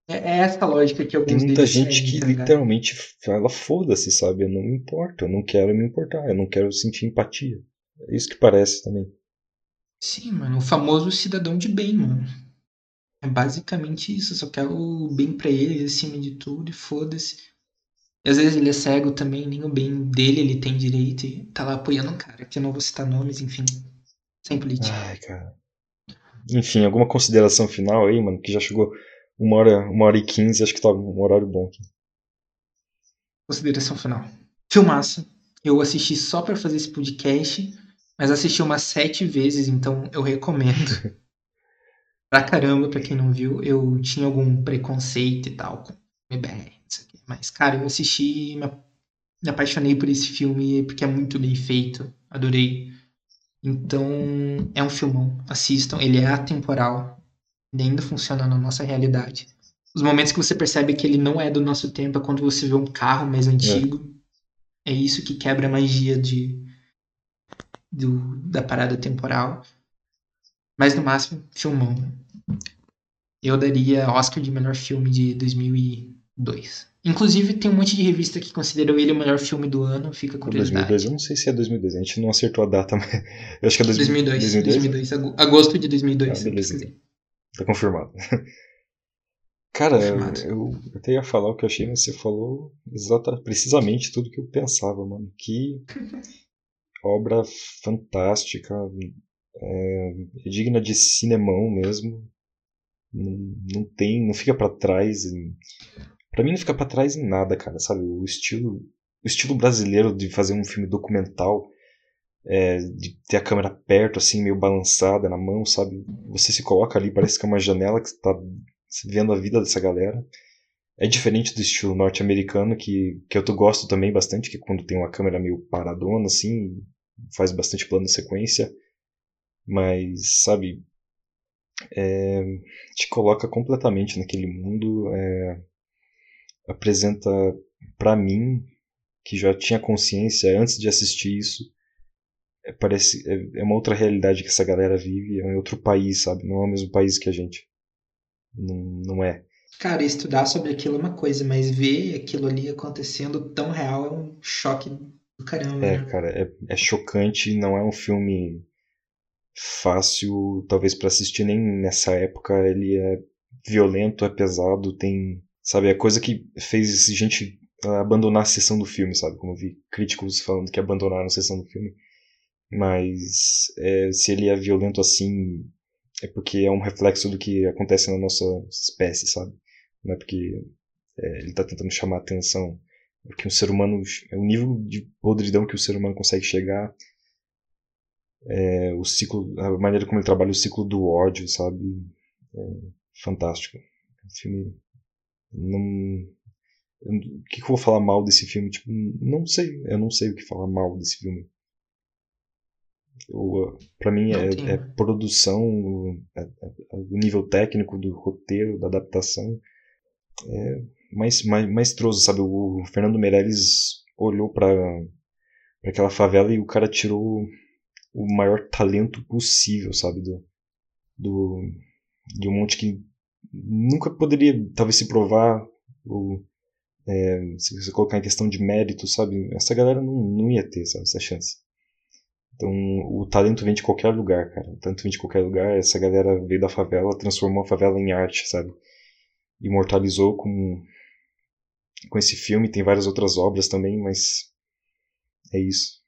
É, é essa lógica que Tem alguns muita deles gente que tá literalmente fala foda-se, sabe? Eu não me importo, eu não quero me importar, eu não quero sentir empatia. É isso que parece também. Sim, mano, o famoso cidadão de bem, mano. É basicamente isso, só quer o bem pra ele acima de tudo e foda-se. E às vezes ele é cego também, nem o bem dele ele tem direito e tá lá apoiando um cara, que eu não vou citar nomes, enfim. Sem política. Ai, cara. Enfim, alguma consideração final aí, mano? Que já chegou uma hora, uma hora e quinze, acho que tá um horário bom aqui. Consideração final. Filmaço. Eu assisti só pra fazer esse podcast, mas assisti umas sete vezes, então eu recomendo. [laughs] pra caramba, pra quem não viu, eu tinha algum preconceito e tal com MBR, isso aqui. Mas, cara, eu assisti e me, me apaixonei por esse filme porque é muito bem feito. Adorei. Então, é um filmão. Assistam. Ele é atemporal. Ele ainda funciona na nossa realidade. Os momentos que você percebe que ele não é do nosso tempo é quando você vê um carro mais antigo. É, isso que quebra a magia de, do, da parada temporal. Mas no máximo, filmão. Eu daria Oscar de melhor filme de 2002. Inclusive, tem um monte de revista que considerou ele o melhor filme do ano. Fica curiosidade. 2002, eu não sei se é 2002, a gente não acertou a data, mas [laughs] eu acho que é 2002. 2002. 2002. ago- Agosto de 2002. Ah, beleza, pesquisei. Tá confirmado. [laughs] Cara, Confirmado. eu, até ia falar o que eu achei, mas você falou exata, precisamente tudo que eu pensava, mano. Que [laughs] obra fantástica, é, é digna de cinemão mesmo. Não, não tem, não fica pra trás. em- Pra mim não fica pra trás em nada, cara, sabe? O estilo, o estilo brasileiro de fazer um filme documental, é, de ter a câmera perto, assim, meio balançada na mão, sabe? Você se coloca ali, parece que é uma janela que você tá vendo a vida dessa galera. É diferente do estilo norte-americano, que, que eu tô- gosto também bastante, que quando tem uma câmera meio paradona, assim, faz bastante plano de sequência. Mas, sabe, é, te coloca completamente naquele mundo, é, apresenta pra mim, que já tinha consciência antes de assistir isso, é, parece é, é uma outra realidade que essa galera vive, é um outro país, sabe? Não é o mesmo país que a gente. Não, não é. Cara, estudar sobre aquilo é uma coisa, mas ver aquilo ali acontecendo tão real é um choque do caramba, É, né? cara, é, é chocante, não é um filme fácil, talvez pra assistir nem nessa época. Ele é violento, é pesado, tem, sabe, é coisa que fez gente abandonar a sessão do filme, sabe? Como eu vi críticos falando que abandonaram a sessão do filme. Mas é, se ele é violento assim, é porque é um reflexo do que acontece na nossa espécie, sabe? Não é porque é, ele tá tentando chamar atenção. É que um ser humano. É o nível de podridão que o ser humano consegue chegar. É, o ciclo. A maneira como ele trabalha o ciclo do ódio, sabe? É fantástico. O filme. Não. O que, que eu vou falar mal desse filme? Tipo, não sei. Eu não sei o que falar mal desse filme. Eu, pra mim Não é, tem. é produção, é- é- o nível técnico do roteiro, da adaptação. É mais, mais, maestroso, sabe? O Fernando Meirelles olhou pra pra aquela favela e o cara tirou o maior talento possível, sabe? Do, do, de um monte que nunca poderia, talvez, se provar. Ou, é, se você colocar em questão de mérito, sabe? Essa galera não, não ia ter, sabe? Essa chance. Então, o talento vem de qualquer lugar, cara. O talento vem de qualquer lugar. Essa galera veio da favela, transformou a favela em arte, sabe? Imortalizou com, com esse filme. Tem várias outras obras também, mas é isso.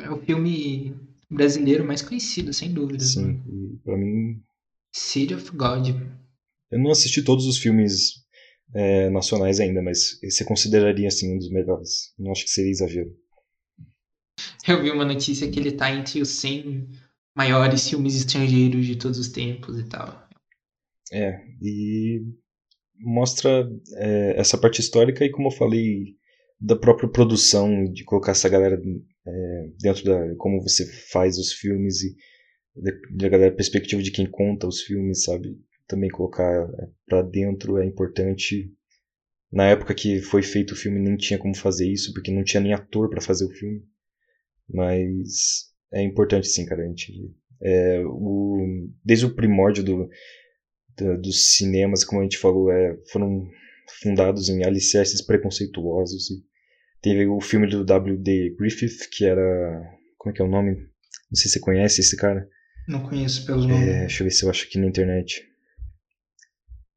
É o- filme brasileiro mais conhecido, sem dúvidas. Sim, Né? e pra mim City of God. Eu não assisti todos os filmes é, nacionais ainda, mas você consideraria assim um dos melhores. Não acho que seria exagero. Eu vi uma notícia que ele tá entre os 100 maiores filmes estrangeiros de todos os tempos e tal. É, e mostra é, essa parte histórica e, como eu falei, da própria produção, de colocar essa galera é, dentro da. como você faz os filmes e da, galera, perspectiva de quem conta os filmes, sabe? Também colocar é, para dentro é importante. Na época que foi feito o filme nem tinha como fazer isso, porque não tinha nem ator para fazer o filme. Mas é importante sim, cara. A gente, é, o, desde o primórdio do, do, dos cinemas, como a gente falou, é, foram fundados em alicerces preconceituosos. E teve o filme do W.D. Griffith, que era. Como é que é o nome? Não sei se você conhece esse cara. Não conheço pelos nomes. É, deixa eu ver se eu acho aqui na internet.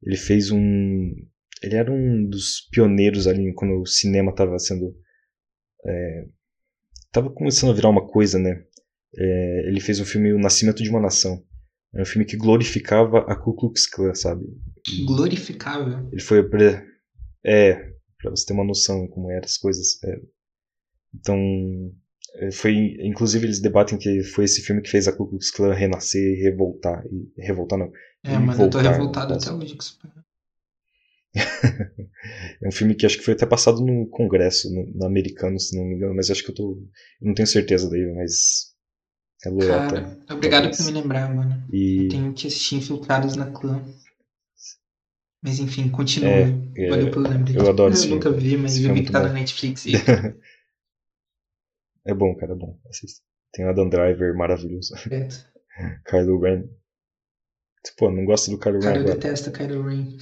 Ele fez um. Ele era um dos pioneiros ali quando o cinema estava sendo. É, tava começando a virar uma coisa, né? É, ele fez um filme O Nascimento de uma Nação. É um filme que glorificava a Ku Klux Klan, sabe? Glorificava? Ele foi. Pre... É, pra você ter uma noção como eram as coisas. É. Então. é, Foi, inclusive eles debatem que foi esse filme que fez a Ku Klux Klan renascer e revoltar. E, revoltar não. É, mas eu tô voltar, revoltado no até hoje com isso. [laughs] É um filme que acho que foi até passado no Congresso, no, no americano, se não me engano, mas acho que eu tô. Eu não tenho certeza daí, mas. É Loreta. Cara, obrigado talvez. por me lembrar, mano. E. Tenho que assistir Infiltrados na Clã. Mas enfim, continua. É, é, Valeu pelo lembrete. eu adoro Eu esse filme. nunca vi, mas eu filme vi é que tá muito na Netflix. [laughs] E... É bom, cara, é bom. Assista. Tem Adam Driver maravilhoso. Direto. [laughs] Kylo Ren. Pô, não gosto do Kylo Ren Cara, eu agora. detesto Kylo Ren.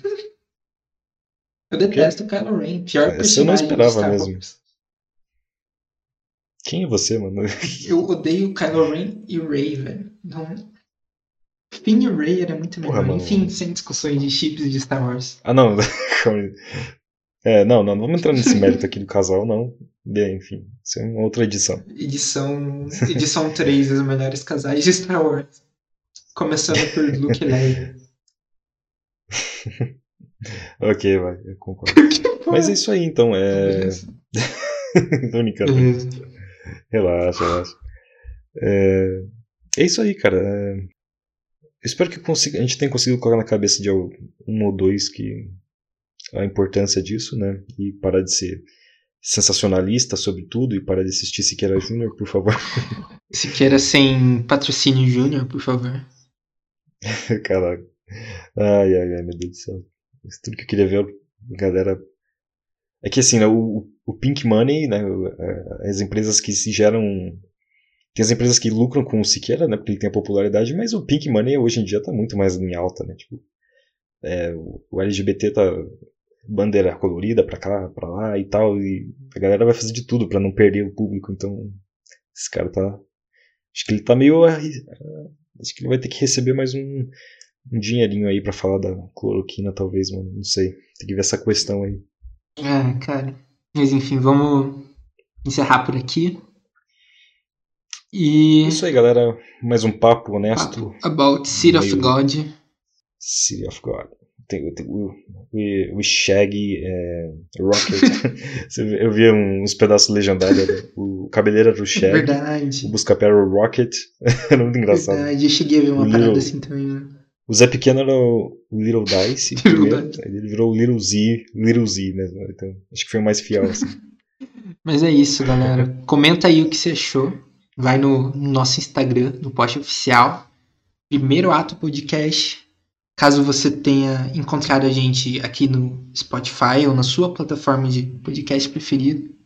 Eu detesto Kylo Ren. Pior Esse eu não esperava mesmo. Quem é você, mano? [laughs] Eu odeio Kylo Ren e o Rey, velho. Não... Finn e o Rey era muito melhor. Porra. Enfim, sem discussões de chips de Star Wars. Ah, não. [laughs] calma aí. é, não, não, não vamos entrar nesse mérito aqui do casal, não. Bem, enfim, isso é uma outra edição. Edição, edição 3, os melhores casais de Star Wars. Começando por Luke Leia. [laughs] Ok, vai, eu concordo. [laughs] Mas é isso aí, então. É. [laughs] Tô brincando. Beleza. Relaxa, relaxa. É, é isso aí, cara. É, eu espero que consiga, a gente tenha conseguido colocar na cabeça de um ou dois que a importância disso, né? E parar de ser sensacionalista sobre tudo e parar de assistir Siqueira Júnior, por favor. [laughs] Siqueira sem patrocínio Júnior, por favor. Caraca. Ai, ai, ai, meu Deus do céu. Isso tudo que eu queria ver, galera. É que assim, né, o, o Pink Money, né, é, as empresas que se geram. Tem as empresas que lucram com o Siqueira, né, porque ele tem a popularidade, mas o Pink Money hoje em dia tá muito mais em alta, né, tipo. é, o, LGBT tá bandeira colorida pra cá, pra lá e tal, e a galera vai fazer de tudo pra não perder o público, então esse cara tá. Acho que ele tá meio. Acho que ele vai ter que receber mais um, um dinheirinho aí pra falar da cloroquina, talvez, mano. Não sei. Tem que ver essa questão aí. É, cara. Mas enfim, vamos encerrar por aqui. E. É Isso aí, galera. Mais um papo honesto. Papo About City of Meio- God. City of God. O, Shaggy é, Rocket. [laughs] Eu vi uns pedaços legendários. né? O cabeleiro era o Shaggy. Verdade. O Buscapé era o Rocket. [laughs] era muito engraçado. Verdade, eu cheguei a ver uma O parada assim também, né? O Zé Pequeno era o Little Dice [laughs] primeiro. Ele virou o Little Z, Little Z mesmo. Então, acho que foi o mais fiel, assim. [laughs] Mas é isso, galera. Comenta aí o que você achou. Vai no, no nosso Instagram, no post oficial. Primeiro ato podcast. Caso você tenha encontrado a gente aqui no Spotify ou na sua plataforma de podcast preferido.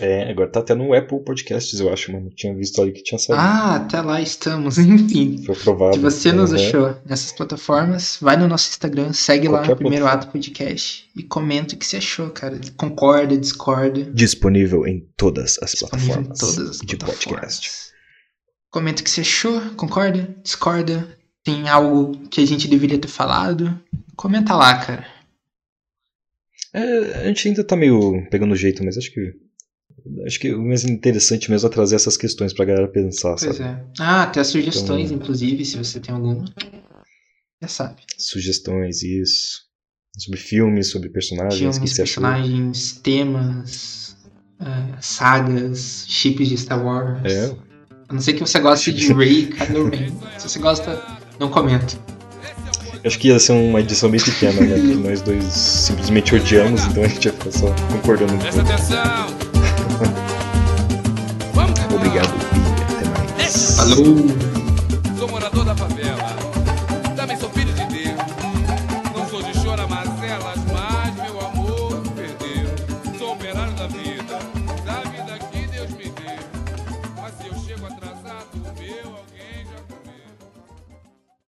É, agora tá até no Apple Podcasts, eu acho, mano. Tinha visto ali que tinha saído. Ah, até lá estamos. [laughs] Enfim. Foi aprovado. Se você nos achou nessas plataformas, vai no nosso Instagram, segue lá, Qualquer Primeiro plataforma. Ato Podcast, e comenta o que você achou, cara. Concorda, discorda. Disponível em todas as Disponível em plataformas todas as de plataformas. podcast. Comenta o que você achou, concorda, discorda. Tem algo que a gente deveria ter falado? Comenta lá, cara. É, a gente ainda tá meio pegando jeito, mas acho que. Acho que o mais interessante mesmo é trazer essas questões pra galera pensar, Pois sabe? é. Ah, até sugestões, Então- inclusive, se você tem alguma. Já sabe. Sugestões, isso. Sobre filmes, sobre personagens, o que Filmes, você achou? personagens, temas, ah, sagas, chips de Star Wars. É, A não ser que você goste de Ray [laughs] Kylo Ren. Se você gosta, não comenta. Acho que ia ser uma edição bem pequena, né? Porque [laughs] nós dois simplesmente odiamos, então a gente ia ficar só concordando. Presta atenção! Obrigado, até mais. Falou!